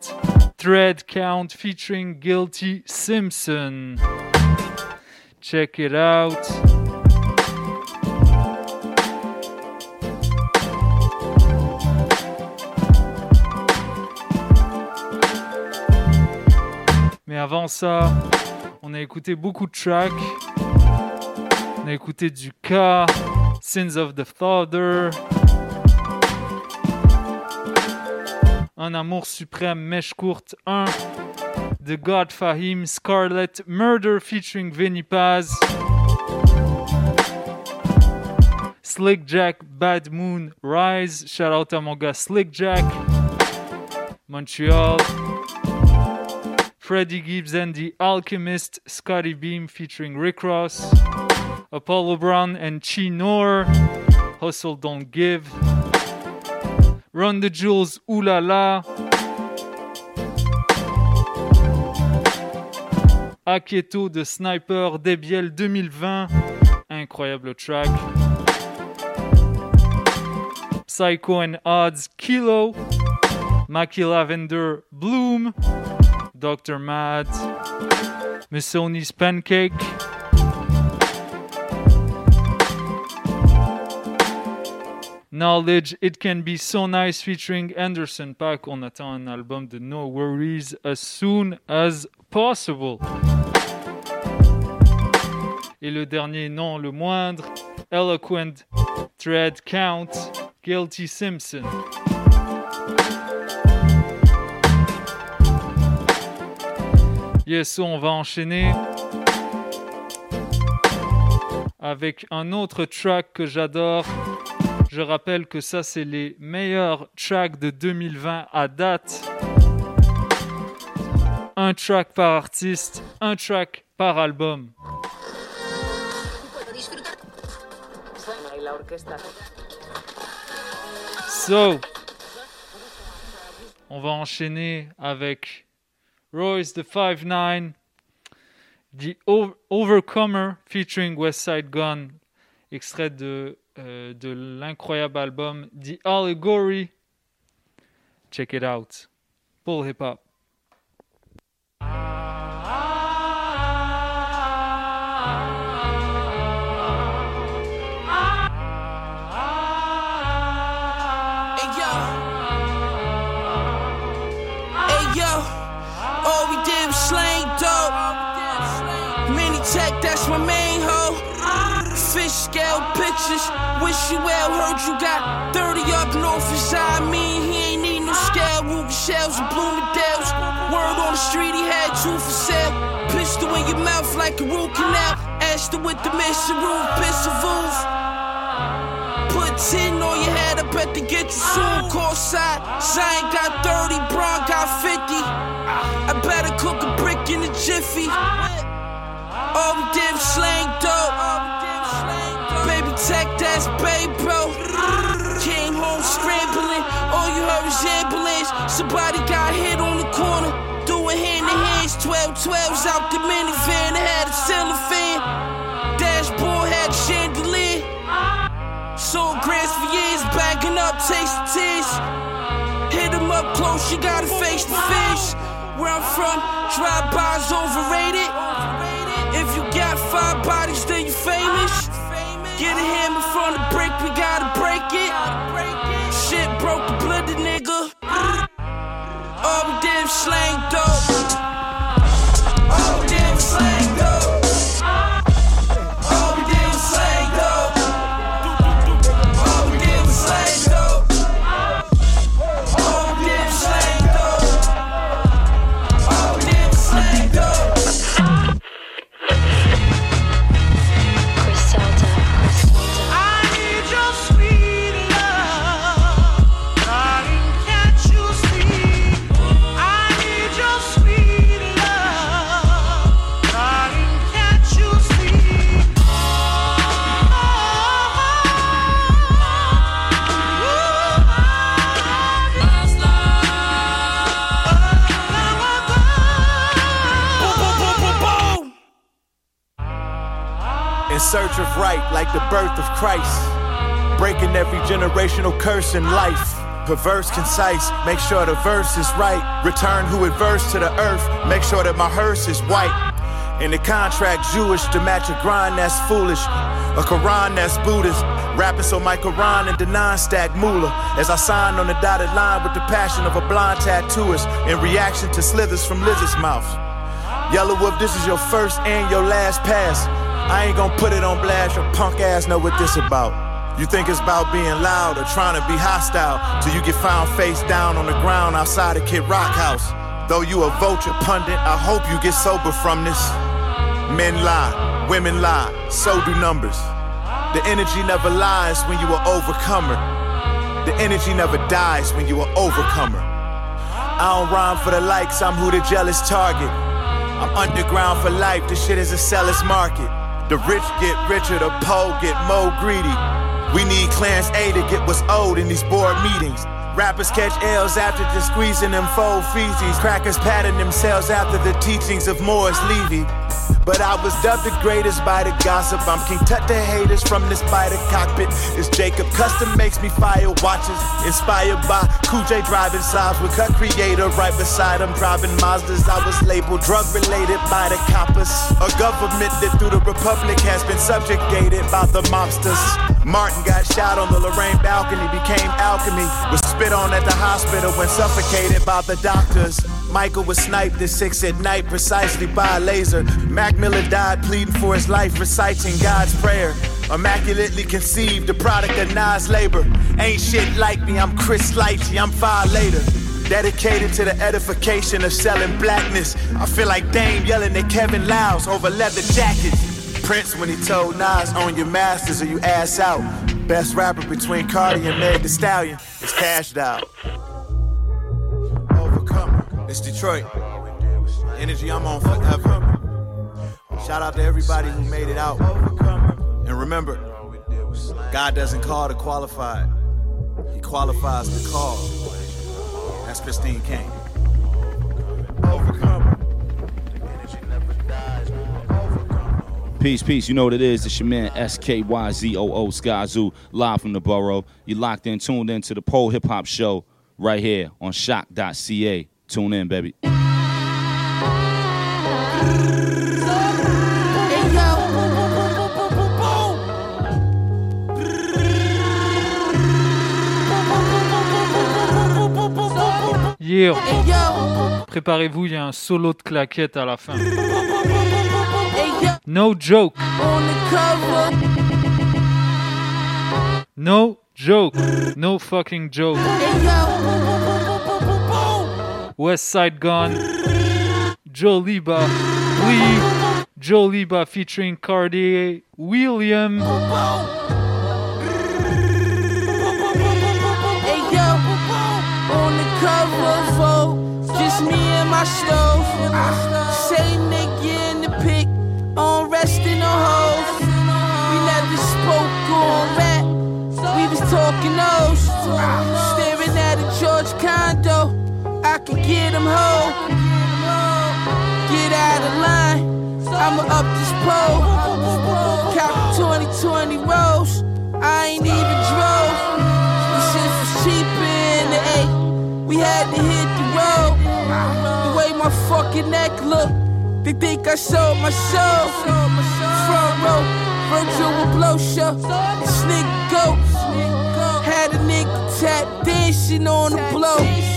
Thread Count featuring Guilty Simpson. Check it out. Avant ça, on a écouté beaucoup de tracks. On a écouté du K, Sins of the Father, Un amour suprême, mèche courte 1, The God Fahim, Scarlet, Murder featuring Vinny Paz, Slick Jack, Bad Moon, Rise, shout out à mon gars Slick Jack, Montreal. Freddie Gibbs and the Alchemist, Scotty Beam featuring Rick Ross, Apollo Brown and Chi Noor, Hustle Don't Give, Run the Jewels, Ooh La Aketo de Sniper, Debiel 2020, incroyable track. Psycho and Odds, Kilo, Mackie Lavender, Bloom, Dr. Mad, Missoni's Pancake. Knowledge, It Can Be So Nice featuring Anderson Pack. On attend un album de No Worries as soon as possible. Et le dernier, non le moindre, Eloquent Thread Count, Guilty Simpson. Yes, on va enchaîner avec un autre track que j'adore. Je rappelle que ça, c'est les meilleurs tracks de 2020 à date. Un track par artiste, un track par album. So, on va enchaîner avec Royce the 5-9, The Overcomer featuring West Side Gun, extrait de, euh, de l'incroyable album The Allegory. Check it out. Pull hip hop. That's my main hoe. Fish scale pictures. Wish you well, heard you got 30 up north inside me. He ain't need no scale. Ruby shells and Bloomingdale's. Word on the street, he had two for sale. Pistol in your mouth like a root canal. Ashton with the mission roof, pistol roof. Put 10 on your head, I bet to get you soon. Call side, Zion got 30, Braun got 50. I better cook a brick in a jiffy. We did slang dope. Baby tech, that's babe, bro. Came home scrambling, all you heard was ambulance. Somebody got hit on the corner, doing hand to hands. 12 12s out the minivan, had a fan. Dashboard had a chandelier. Sold grants for years, bagging up, tasting tears. Hit him up close, you gotta face the fish. Where I'm from, drive-bys overrated. If you got five bodies, then you famous. Get a hammer from the brick, we gotta break it. Shit broke the blood, nigga. All we was slang dope. Of right, like the birth of Christ. Breaking every generational curse in life. Perverse, concise, make sure the verse is right. Return who adverse to the earth, make sure that my hearse is white. In the contract, Jewish to match a grind that's foolish. A Quran that's Buddhist. Rapping so my Quran and the non-stack moolah. As I sign on the dotted line with the passion of a blind tattooist in reaction to slithers from lizard's mouth. Yelawolf, this is your first and your last pass. I ain't gonna put it on blast, your punk ass know what this about. You think it's about being loud or trying to be hostile till you get found face down on the ground outside of Kid Rock house. Though you a vulture pundit, I hope you get sober from this. Men lie, women lie, so do numbers. The energy never lies when you are overcomer. The energy never dies when you are overcomer. I don't rhyme for the likes, I'm who the jealous target. I'm underground for life, this shit is a seller's market. The rich get richer, the poor get more greedy. We need Clarence A to get what's owed in these board meetings. Rappers catch L's after just squeezing them fold feces. Crackers patting themselves after the teachings of Morris Levy. But I was dubbed the greatest by the gossip. I'm King Tut the haters from the spider cockpit. It's Jacob Custom makes me fire watches. Inspired by Cool J driving sobs with cut creator right beside him. Driving Mazdas. I was labeled drug related by the coppers. A government that through the Republic has been subjugated by the mobsters. Martin got shot on the Lorraine balcony, became alchemy. Was spit on at the hospital when suffocated by the doctors. Michael was sniped at six at night, precisely by a laser. Mac Miller died pleading for his life, reciting God's prayer. Immaculately conceived, the product of Nas labor. Ain't shit like me, I'm Chris Lighty, I'm far later. Dedicated to the edification of selling blackness. I feel like Dame yelling at Kevin Liles over leather jackets. Prince when he told Nas, own your masters or you ass out. Best rapper between Cardi and Meg The Stallion is cashed out. It's Detroit. Energy I'm on forever. Shout out to everybody who made it out. And remember, God doesn't call the qualified, He qualifies the call. That's Christine Kane. Peace, peace. You know what it is. It's your man SKYZOO Skyzoo, live from the borough. You locked in, tuned in to the Pole Hip Hop Show right here on choq.ca. Tune in, baby. Préparez-vous, il y a un solo de claquette à la fin. No joke. No joke. No fucking joke. West Side Gun. Joliba. Lee. Joliba featuring Cartier. William. My stove. Same nigga in the pic, on resting on hoes. We never spoke on rap, we was talking those. Staring at a George condo, I can get him home. Get out of line, I'ma up this pole. Fucking neck look, they think I sold my soul. Front row, will blow show. Nigga go. Had a nigga tap dancing on the blow.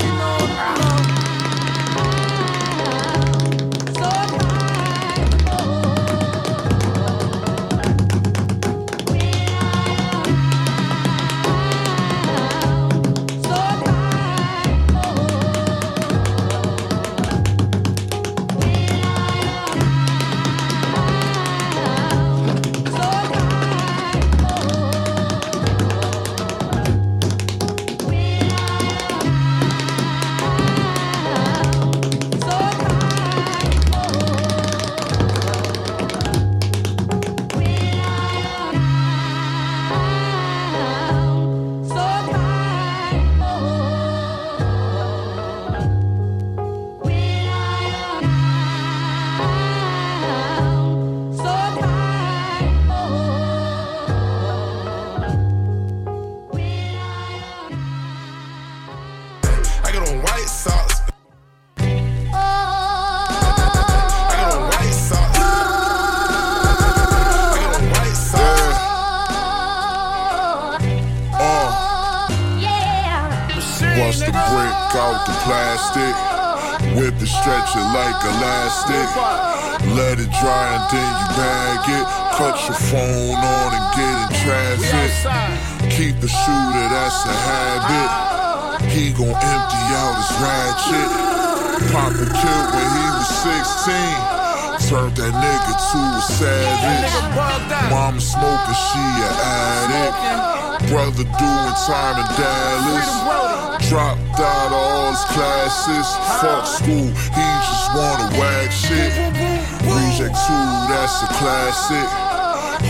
Elastic. Let it dry and then you bag it. Cut your phone on and get in traffic. Keep the shooter, that's a habit. He gon' empty out his ratchet. Papa killed when he was 16. Turned that nigga to a savage. Mama smoking, she a addict. Brother doing time in Dallas. Dropped out of all his classes. Fuck school, he wanna whack shit. Reject 2, that's a classic.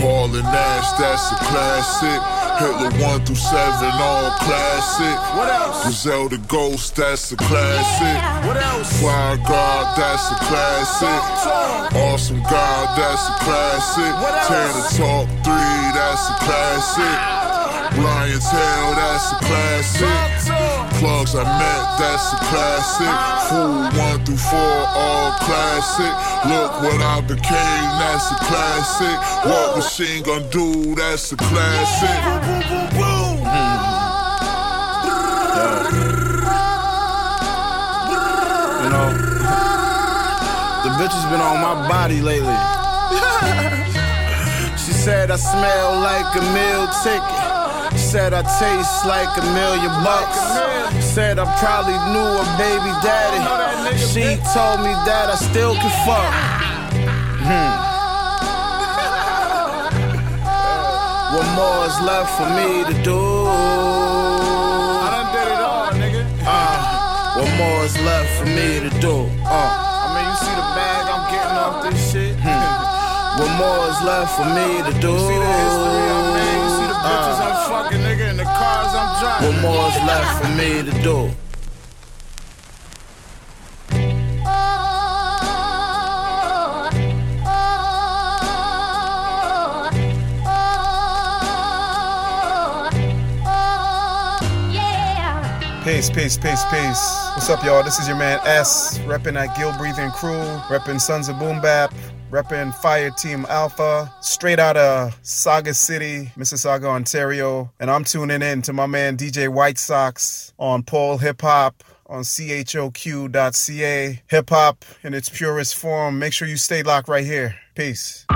Hall and Nash, that's a classic. Hitler 1 through 7, all classic. What else? Griselda Ghost, that's a classic. What else? Fire God, that's a classic. Awesome God, that's a classic. Tana Talk 3, that's a classic. Lion's Tail, that's a classic. Plugs I met, that's a classic. Fool 1 through 4, all classic. Look what I became, that's a classic. What Machine Gun do, that's a classic. You know, the bitch has been on my body lately. she said I smell like a meal ticket. Said I taste like a million bucks. Said I probably knew a baby daddy. She told me that I still can fuck. Hmm. What more is left for me to do? I done did it all, nigga. Uh, what more is left for me to do? Uh, I mean, you see the bag I'm getting off this shit. Hmm. what more is left for me to do? The bitches I'm fucking, nigga, and the cars I'm driving. What is left for me to do? Peace, peace, peace, peace. What's up, y'all? This is your man S, repping at Gill Breathing Crew, repping Sons of Boom Bap, repping Fire Team Alpha, straight out of Saga City, Mississauga, Ontario. And I'm tuning in to my man DJ White Sox on Pole Hip Hop on choq.ca. Hip hop in its purest form. Make sure you stay locked right here. Peace.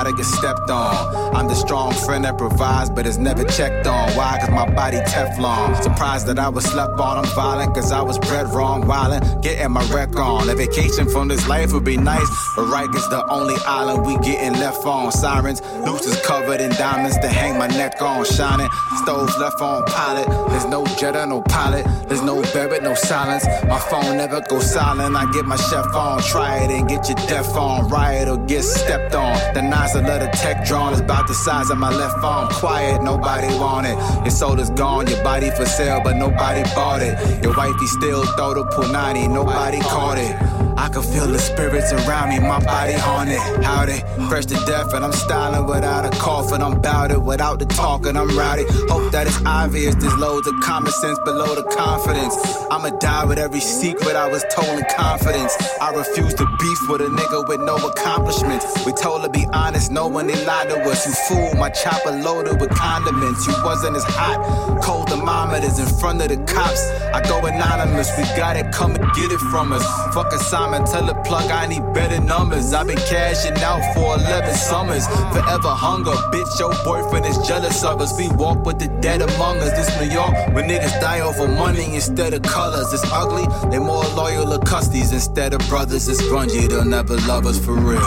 Product gets stepped on. Strong friend that provides, but is never checked on. Why? Cause my body Teflon. Surprised that I was slept on. I'm violent, cause I was bred wrong. Wildin', getting my wreck on. A vacation from this life would be nice, but Rikers the only island we getting left on. Sirens, nooses covered in diamonds to hang my neck on. Shining, stoves left on pilot. There's no jetter, no pilot. There's no buried, no silence. My phone never goes silent. I get my chef on. Try it and get your death on. Riot or get stepped on. The nozzle of the tech drawn is about the size of my left arm. Quiet, nobody want it. Your soul is gone, your body for sale, but nobody bought it. Your wifey still throw the punani, nobody caught it. I can feel the spirits around me, my body haunted. Howdy, fresh to death, and I'm styling without a cough, and I'm bout it without the talk, and I'm rowdy. Hope that it's obvious, there's loads of common sense below the confidence. I'ma die with every secret I was told in confidence. I refuse to beef with a nigga with no accomplishments. We told to be honest, no one they lied to us. You fool, my chopper loaded with condiments. You wasn't as hot, cold thermometers in front of the cops. I go anonymous, we got it, come and get it from us. Fuck assignment, tell the plug I need better numbers. I've been cashing out for 11 summers. Forever hunger, bitch, your boyfriend is jealous of us. We walk with the dead among us. This New York, where niggas die over money instead of colors. It's ugly, they more loyal to custies instead of brothers. It's grungy, they'll never love us for real.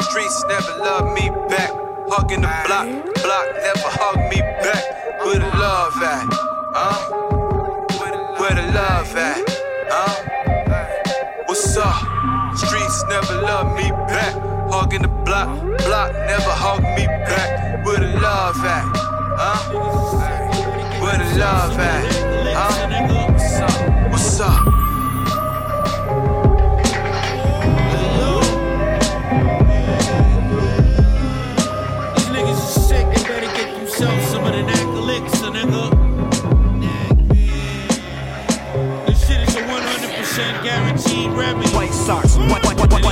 Streets never love me back. Hugging the block, block never hug me back. Where the love at? Huh? Where the love at? Up? Streets never love me back. Hugging the block, block never hug me back. Where the love at? Huh? Where the love at? Huh?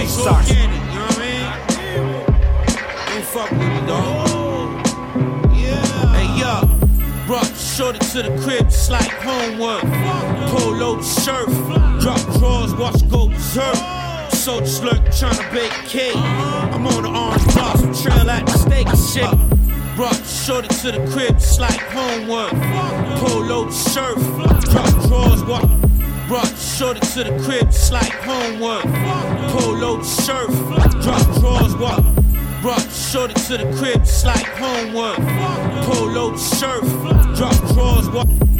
White, white socks. You know what I mean? Don't fuck with me, dog. Yeah. Hey, yo. Brought shorty to the crib, just like homework. Polo shirt, drop drawers, watch go berserk. Soldier slurk, tryna bake cake. Uh-huh. I'm on the orange blossom trail at the steak shit. Uh-huh. Brought shorty to the crib, just like homework. Polo shirt, drop drawers, watch. Brought shorty to the crib, just like homework. Polo shirt, drop drawers, watch. Brought shorty to the crib, just like homework. Polo shirt, drop drawers, watch.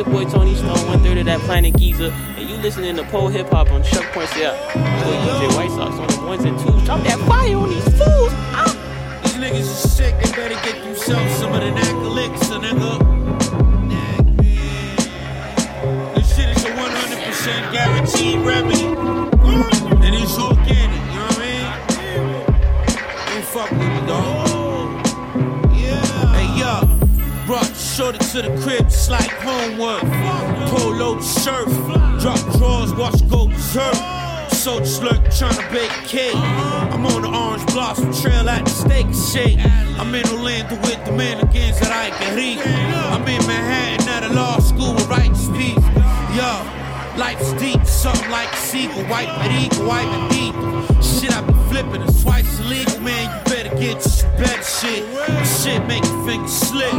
Your boy Tony Stone, one third of that planet Giza, and you listening to pole hip hop on choq.ca. Boy DJ White Sox on the ones and twos. Drop that fire on these fools. Ah. These niggas is sick, they better get themselves some of the knack elixir, nigga. This shit is a 100% guaranteed remedy. And it's organic, you know what I mean? Don't fuck with me, dog. Yeah. Hey, yo. Shorty to the crib, just like homework. Polo shirt, drop drawers, watch go berserk. Soldier slurk, tryna bake cake. I'm on the orange blossom trail at the steak shake. I'm in Orlando with the mannequins that I can read. I'm in Manhattan at a law school with righteous peace. Yo, life's deep, something like a sequel. White but equal, white but deep. Shit, I be flipping, it's twice illegal, man. You better get your better shit. This shit make your fingers slip.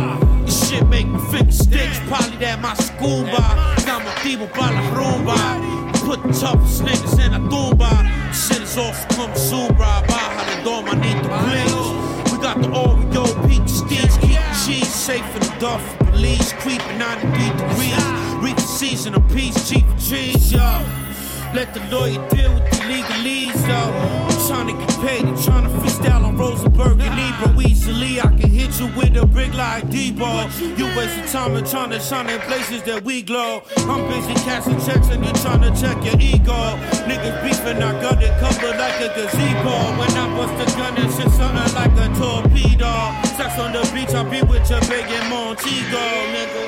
This shit make my fingers stick. Probably that my school bar. Got my people by la rumba. Put the toughest niggas in a tumba. Shit is off from Zubra. Baja the dome, I need the please. We got the Oreo peak steeds. Keep the cheese safe in the duff. Police creeping 93 degrees. Reach the season of peace, of trees, yo. Let the lawyer deal with the legalese, though. I'm trying to get paid and trying to freestyle on Rosenberg and Ebro easily. I can hit you with a brick like D-ball. You wasting time and trying to shine in places that we glow. I'm busy cashing checks and you trying to check your ego. Niggas beefing, I got it covered like a gazebo. When I bust a gun, it's just something like a torpedo. Sex on the beach, I be with your big and Montego, nigga.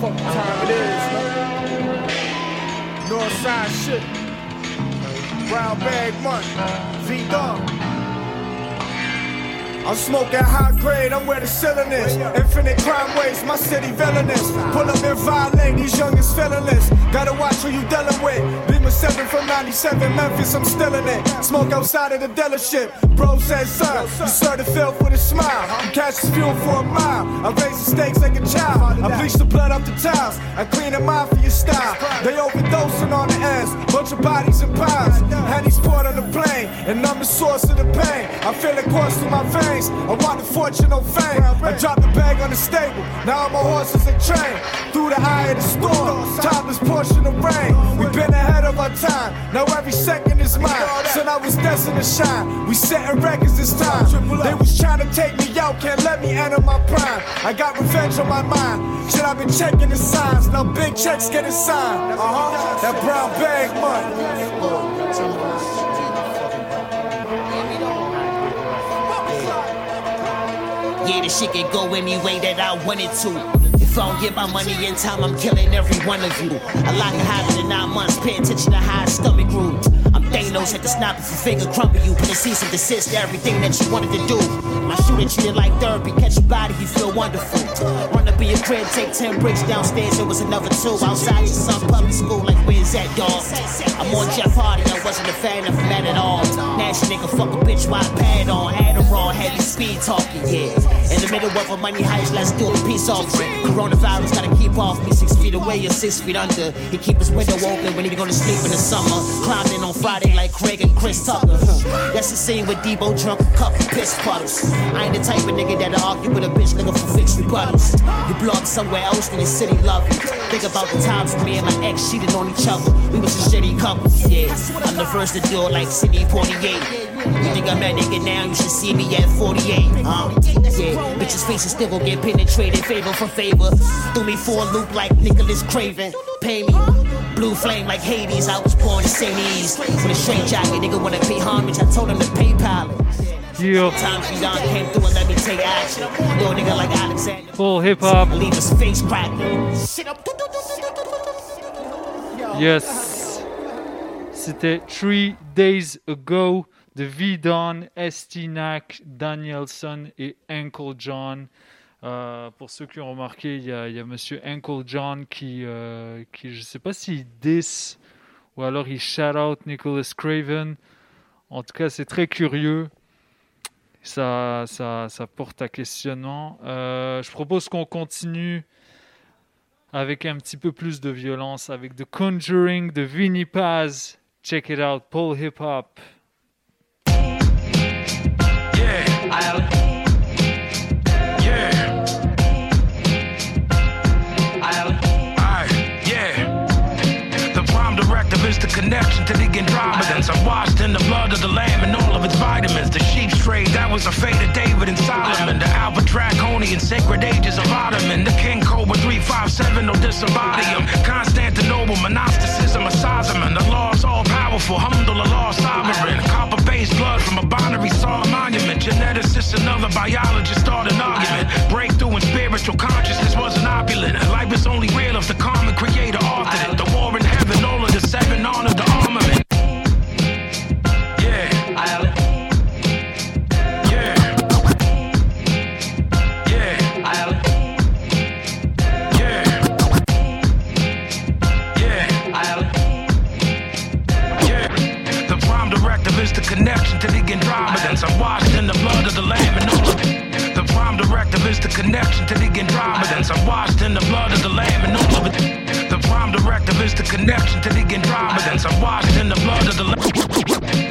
Fuck time it is, man. Northside shit. Brown bag money. V-Dog. I'm smoking high grade, I'm where the ceiling is. Infinite crime waves, my city villainous. Pull up and violate, these youngest feelingless. Gotta watch who you dealing with. Beamer 7 from 97, Memphis, I'm still in it. Smoke outside of the dealership. Bro said, sir, you serve the filth with a smile. You catch the fuel for a mile. I raise the stakes like a child. I bleach the blood off the tiles. I clean them out for your style. They overdosing on the ends. Bunch of bodies and piles. Henny's poured on the plane, and I'm the source of the pain. I feel it course through my veins. I want the fortune or fame. I dropped the bag on the stable. Now my horses are trained. Through the eye of the storm, topless portion of rain. We've been ahead of our time. Now every second is mine. Said I was destined to shine. We setting records this time. They was trying to take me out, can't let me enter my prime. I got revenge on my mind. Shit, I've been checking the signs. Now big checks getting signed. Uh huh. That brown bag money. Yeah, this shit can go any way that I want it to. I don't get my money in time, I'm killing every one of you. A lot hotter than nine months, pay attention to how his stomach grew. I'm Thanos at the snap if your finger crumble you. Put a cease and desist everything that you wanted to do. My shooter treated like therapy, catch your body, you feel wonderful. Run up in your crib, take 10 bricks downstairs, it was another two. Outside your son public school, like where's that dog? I'm on Jeff Hardy, I wasn't a fan of that at all. Nasty nigga, fuck a bitch while I pad on. Adderall, heavy speed talking, yeah. In the middle of a money heist, let's do a peace offering. Coronavirus gotta keep off me six feet away or six feet under. He keep his window open when he go to sleep in the summer. Climbing on Friday like Craig and Chris Tucker. That's the scene with Debo drunk, cup piss puddles. I ain't the type of nigga that'll argue with a bitch looking for fixed rebuttals. You belong somewhere else when the city love you. Think about the times when me and my ex cheated on each other. We was a shitty couple, yeah. I'm the first to do it like Sidney Poitier. You think I'm that nigga now? You should see me at 48. Uh, yeah, bitches' faces still gon' get penetrated, favor for favor. Threw me for a loop like Nicholas Craven. Pay me. Blue flame like Hades, I was born in St. E's. With a straight jacket, nigga wanna pay homage, I told him to PayPal it. Yeah. Times you done came through and let me take action. Little nigga like Alexander. Full hip hop. Leave his face cracked. Yes. C'était Three Days Ago de V-Don, Estinac, Danielson et Uncle John. Euh, pour ceux qui ont remarqué, il y a, y Monsieur Uncle John qui, euh, je sais pas s'il diss ou alors il shout out Nicholas Craven. En tout cas, c'est très curieux. Ça, ça, ça porte à questionnement. Euh, je propose qu'on continue avec un petit peu plus de violence, avec The Conjuring de Vinny Paz. Check it out, Paul Hip Hop. Yeah, I'll. Yeah. I'll. Alright, yeah. The prime directive is the connection to the Andromedans. I'm washed in the blood of the lamb and all of its vitamins. The afraid that was the fate of David and Solomon, the Albert Draconian, sacred ages of Ottoman, the King Cobra 357, no disembody Constantinople, monasticism, a the law's all powerful, Alhamdulillah, sovereign, copper based blood from a binary saw monument, geneticist, another biologist, start an argument, breakthrough in spiritual consciousness wasn't opulent, life is only real if the common creator authored it. Connection to the Andromedans. I'm washed in the blood of the Lamb and all of it. The prime directive is the connection to the Andromedans. I'm washed in the blood of the Lamb and all of it. The prime directive is the connection to the Andromedans. I'm washed in the blood of the Lamb.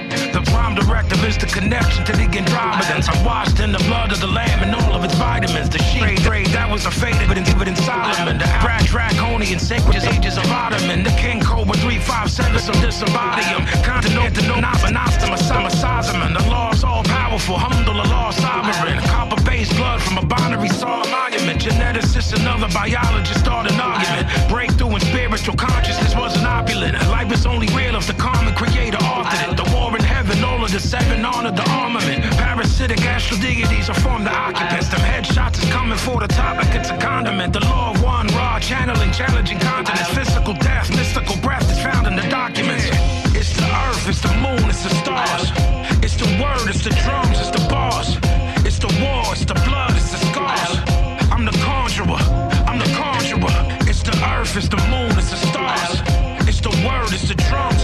Directive is the connection to the Andromedans. I'm washed in the blood of the Lamb and all of its vitamins. The sheep trade that was a fate of it in Solomon. The Brad Draconian sacred ages of Ottoman. The King Cobra 357 some disembodium. Continental Nostomasama The law's all powerful. Alhamdulillah sovereign. Copper based blood from a binary saw monument. Geneticist, another biologist start an argument. Breakthrough in spiritual consciousness wasn't opulent. Life is only real if the common creator authored it. The war in heaven, of the seven honored the armament. Parasitic astral deities are formed the occupants. Them headshots is coming for the topic, it's a condiment. The law of one, raw, channeling, challenging continents. Physical death, mystical breath is found in the documents. It's the earth, it's the moon, it's the stars. It's the word, it's the drums, it's the bars. It's the war, it's the blood, it's the scars. I'm the conjurer, I'm the conjurer. It's the earth, it's the moon, it's the stars. It's the word, it's the drums,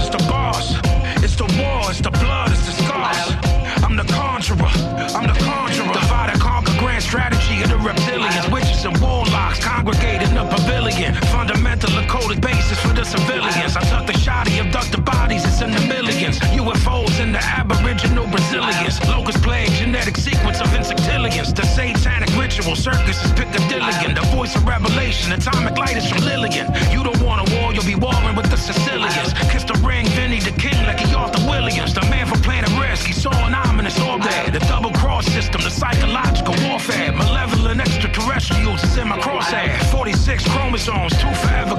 for the civilians. I took the shoddy, abducted bodies, it's in the millions. UFOs in the aboriginal Brazilians. Locust plague, genetic sequence of insectillions. The satanic ritual circus is Piccadillian. The voice of revelation, atomic light is from Lillian. You don't want a war, you'll be warring with the Sicilians. Kiss the ring, Vinny the king like he Arthur Williams. The man from Planet Risk, he saw an ominous orb there. The double cross system, the psychological warfare. Malevolent extraterrestrials is in my crosshair. 46 chromosomes, two forever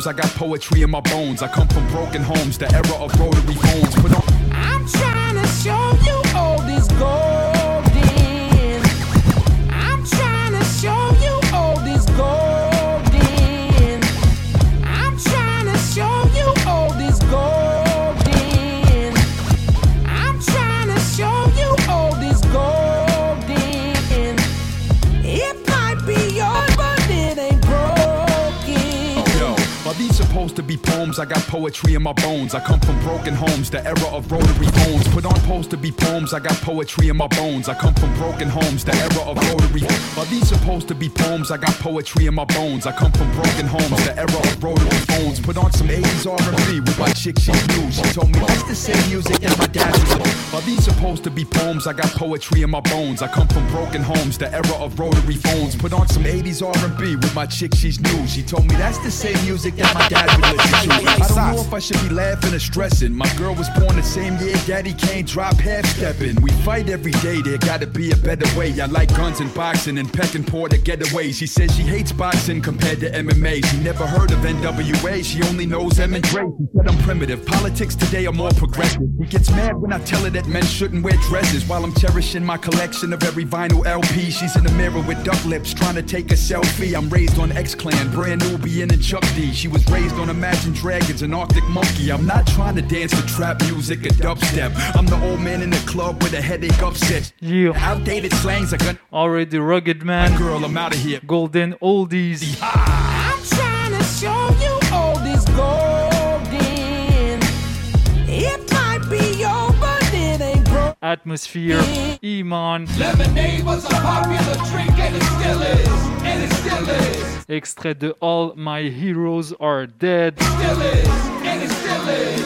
poems? I got poetry in my bones. I come from broken homes, the era of rotary phones. Be poems? I got poetry in my bones. I come from broken homes, the era of rotary phones. Put on supposed to be poems. I got poetry in my bones. I come from broken homes, the era of rotary. Are these supposed to be poems? I got poetry in my bones. I come from broken homes, the era of rotary phones. Put on some 80s R&B with my chick she knew. She told me that's the same music that my dad was. Are these supposed to be poems? I got poetry in my bones. I come from broken homes, the era of rotary phones. Put on some 80s R&B with my chick she's new. She told me that's the same music that my dad would listen I don't know if I should be laughing or stressing. My girl was born the same year Daddy can't drop half stepping. We fight every day, there gotta be a better way. I like guns and boxing and pecking poor to getaways. She says she hates boxing compared to MMA. She never heard of NWA, she only knows M and Dre. She said I'm primitive. Politics today are more progressive. He gets mad when I tell her that men shouldn't wear dresses. While I'm cherishing my collection of every vinyl LP. She's in the mirror with duck lips trying to take a selfie. I'm raised on X Clan, Brand Nubian and Chuck D. She was raised on Imagine Dragons and Arctic Monkey. I'm not trying to dance to trap music or dubstep. I'm the old man in the club with a headache upset. Yeah. Outdated slangs are gonna. Already rugged man. girl, I'm out of here. Golden oldies. I'm still is, Extrait de All My Heroes Are Dead.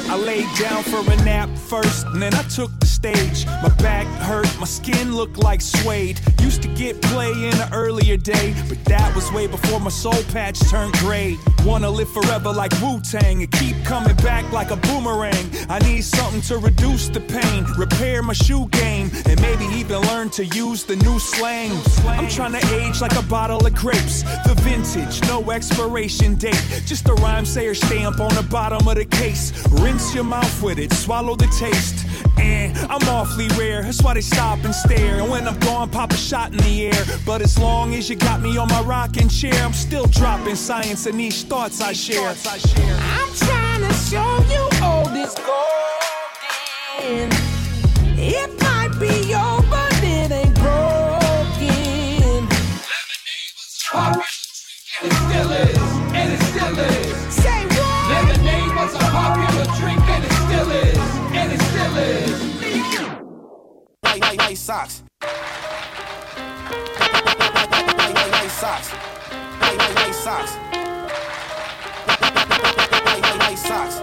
I laid down for a nap first, and then I took the stage. My back hurt, my skin looked like suede. Used to get play in an earlier day, but that was way before my soul patch turned gray. Wanna live forever like Wu Tang and keep coming back like a boomerang. I need something to reduce the pain, repair my shoe game, and maybe even learn to use the new slang. I'm trying to age like a bottle of grapes, the vintage, no expiration date. Just a rhyme sayer stamp on the bottom of the case. Rinse your mouth with it, swallow the taste. And I'm awfully rare, that's why they stop and stare. And when I'm gone, pop a shot in the air. But as long as you got me on my rocking chair, I'm still dropping science and niche thoughts I share. I'm trying to show you all this golden. It White, white, white socks. White, white, white socks.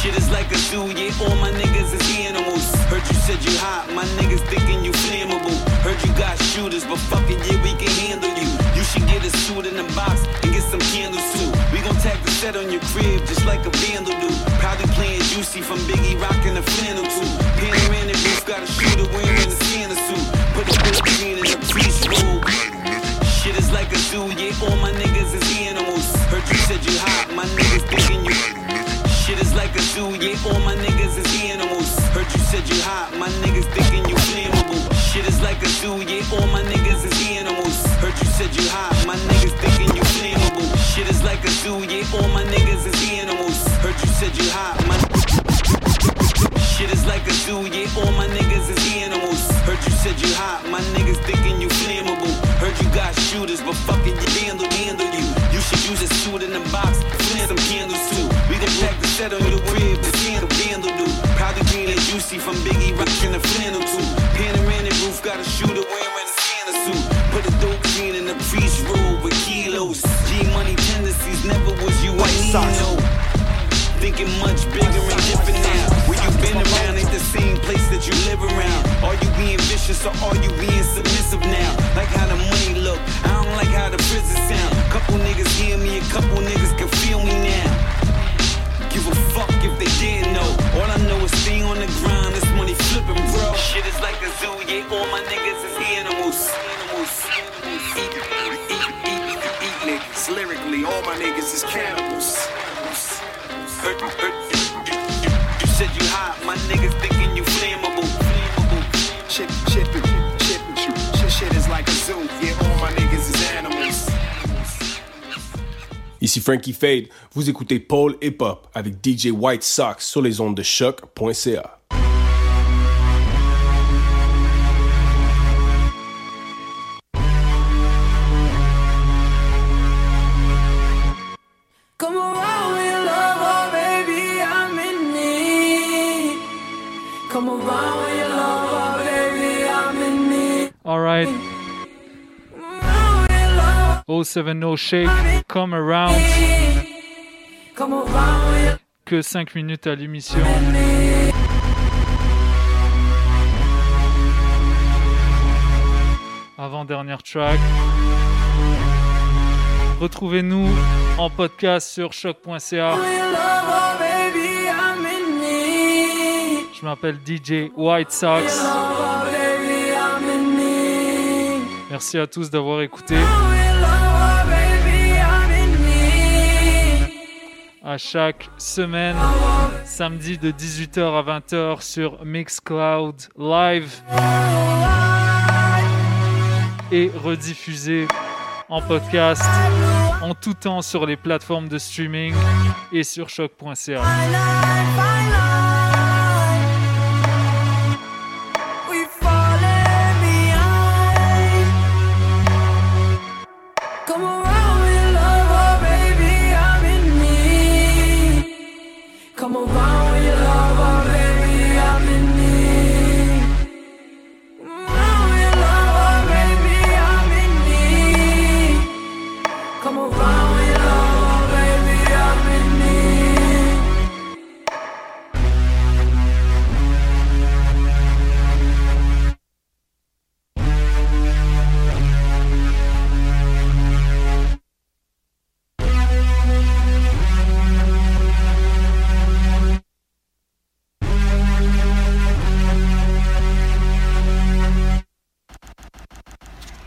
Shit is like a zoo, yeah, all my niggas is animals. Heard you said you hot, my niggas thinking you flammable. Heard you got shooters, but fuck it, yeah, we can handle you. You should get a suit in a box and get some candles too. We gon' tack the set on your crib just like a vandal do. Probably playing juicy from Biggie rockin' the flannel too. Panoramic roof, got a shooter wearing a scanner suit. Put the green in the priest robe. Shit is like a zoo, yeah, all my niggas is animals. Heard you said you hot, my niggas thinking you. Shit is like a zoo, yeah, all my hot, my niggas thinking you flammable. Heard you got shooters, but fucking you handle, handle you. You should use a suit in the box, some candles too. We gon' pack the set on your crib, the candle vandal do. Probably green and juicy from Biggie rockin' the flannel too. Panoramic roof, got a shooter wearing a Santa suit. Put a dope in the priest robe with kilos. G money tendencies never was you, I. Thinking much bigger and different now. Where you been around ain't the same place that you live around. Are you being vicious or are you being Ici Frankie Fade, vous écoutez Paul Hip Hop avec DJ White Sox sur les ondes de choc.ca. 070 Shake, come around. Que 5 minutes à l'émission. Avant-dernière track. Retrouvez-nous en podcast sur choc.ca. Je m'appelle DJ White Sox. Merci à tous d'avoir écouté. À chaque semaine, samedi de 18h à 20h sur Mixcloud Live. Et rediffusé en podcast en tout temps sur les plateformes de streaming et sur choc.ca.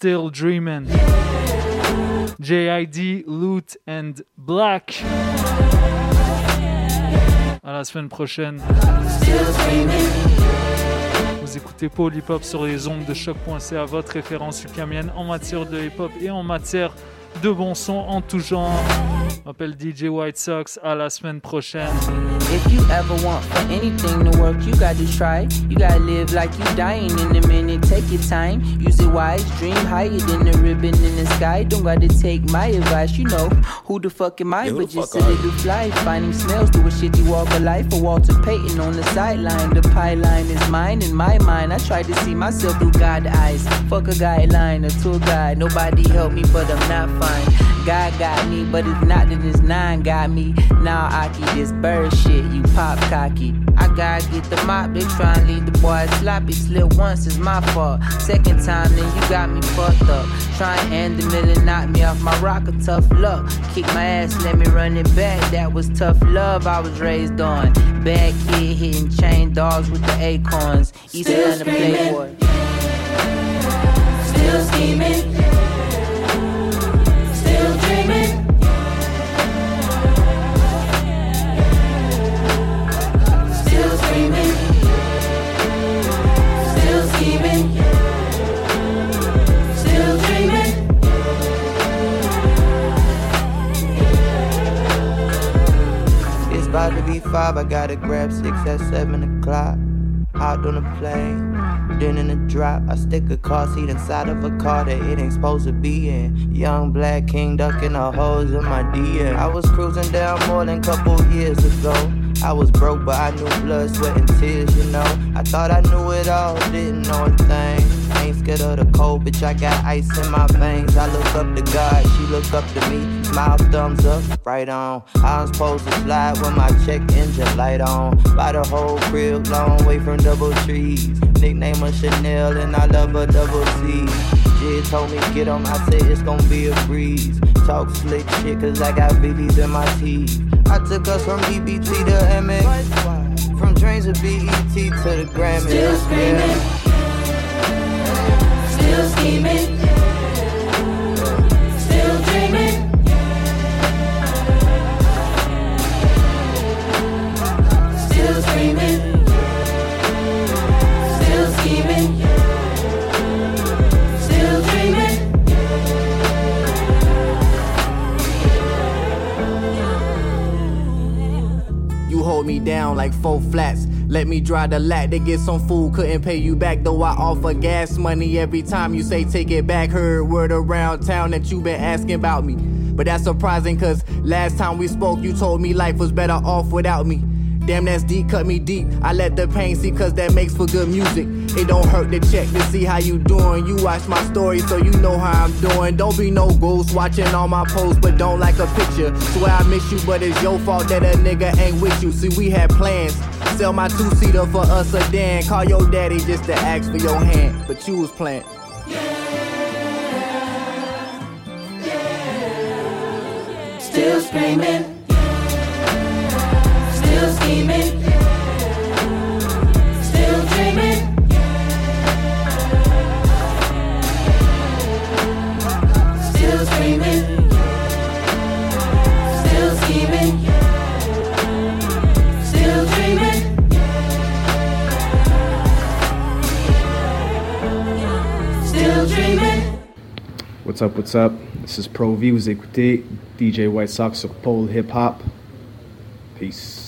Still Dreamin'. JID, Loot and Black. À la semaine prochaine. Vous écoutez Paul Hip Hop sur les ondes de choc.ca, votre référence ukamienne en matière de hip hop et en matière de bon son en tout genre. Je m'appelle DJ White Sox. À la semaine prochaine. If you ever want for anything to work, you gotta try. You gotta live like you dying in a minute. Take your time, use it wise. Dream higher than the ribbon in the sky. Don't gotta take my advice. You know who the fuck am I? Yeah, but just a little fly. Finding smells to a shitty walk of life. For Walter Payton on the sideline. The pylon is mine in my mind. I try to see myself through God eyes. Fuck a guideline, a tour guide. Nobody help me, but I'm not fine. God got me, but it's not that this nine got me. Now I keep this bird shit, you pop cocky. I gotta get the mop, they try and leave the boy sloppy. Slip once is my fault. Second time, then you got me fucked up. Try and end the middle, knock me off my rocker, tough luck. Kick my ass, let me run it back. That was tough love I was raised on. Bad kid hitting chain dogs with the acorns. East Still Atlanta playboy. Still scheming. About to be five, I gotta grab six at seven o'clock. Hopped on a plane, then in a drop, I stick a car seat inside of a car that it ain't supposed to be in. Young black king ducking the holes in my DM. I was cruising down more than couple years ago. I was broke, but I knew blood, sweat, and tears, you know. I thought I knew it all, didn't know a thing. Ain't scared of the cold, bitch, I got ice in my veins. I look up to God, she look up to me. Smile, thumbs up, right on. I'm supposed to slide with my check engine light on. By the whole crib, long way from double trees. Nickname her Chanel, and I love her double C. Jid told me get on, I said it's gonna be a breeze. Talk slick shit, cause I got BBs in my teeth. I took us from BBT to MX. From dreams to BET to the Grammys. Still screaming. Still scheming. Still dreaming. Still screaming. Still scheming. Still dreaming. You hold me down like four flats. Let me drive the lat to get some food. Couldn't pay you back, though I offer gas money every time you say take it back. Heard word around town that you been asking about me. But that's surprising, cause last time we spoke, you told me life was better off without me. Damn, that's deep, cut me deep. I let the pain see, cause that makes for good music. It don't hurt to check to see how you doing. You watch my story, so you know how I'm doing. Don't be no ghost watching all my posts, but don't like a picture. Swear I miss you, but it's your fault that a nigga ain't with you. See, we had plans. Sell my two seater for a sedan. Call your daddy just to ask for your hand, but you was playing. Still screaming. Still scheming. Still dreaming. What's up, what's up? This is Pro V, vous écoutez DJ White Sox sur Pole Hip Hop. Peace.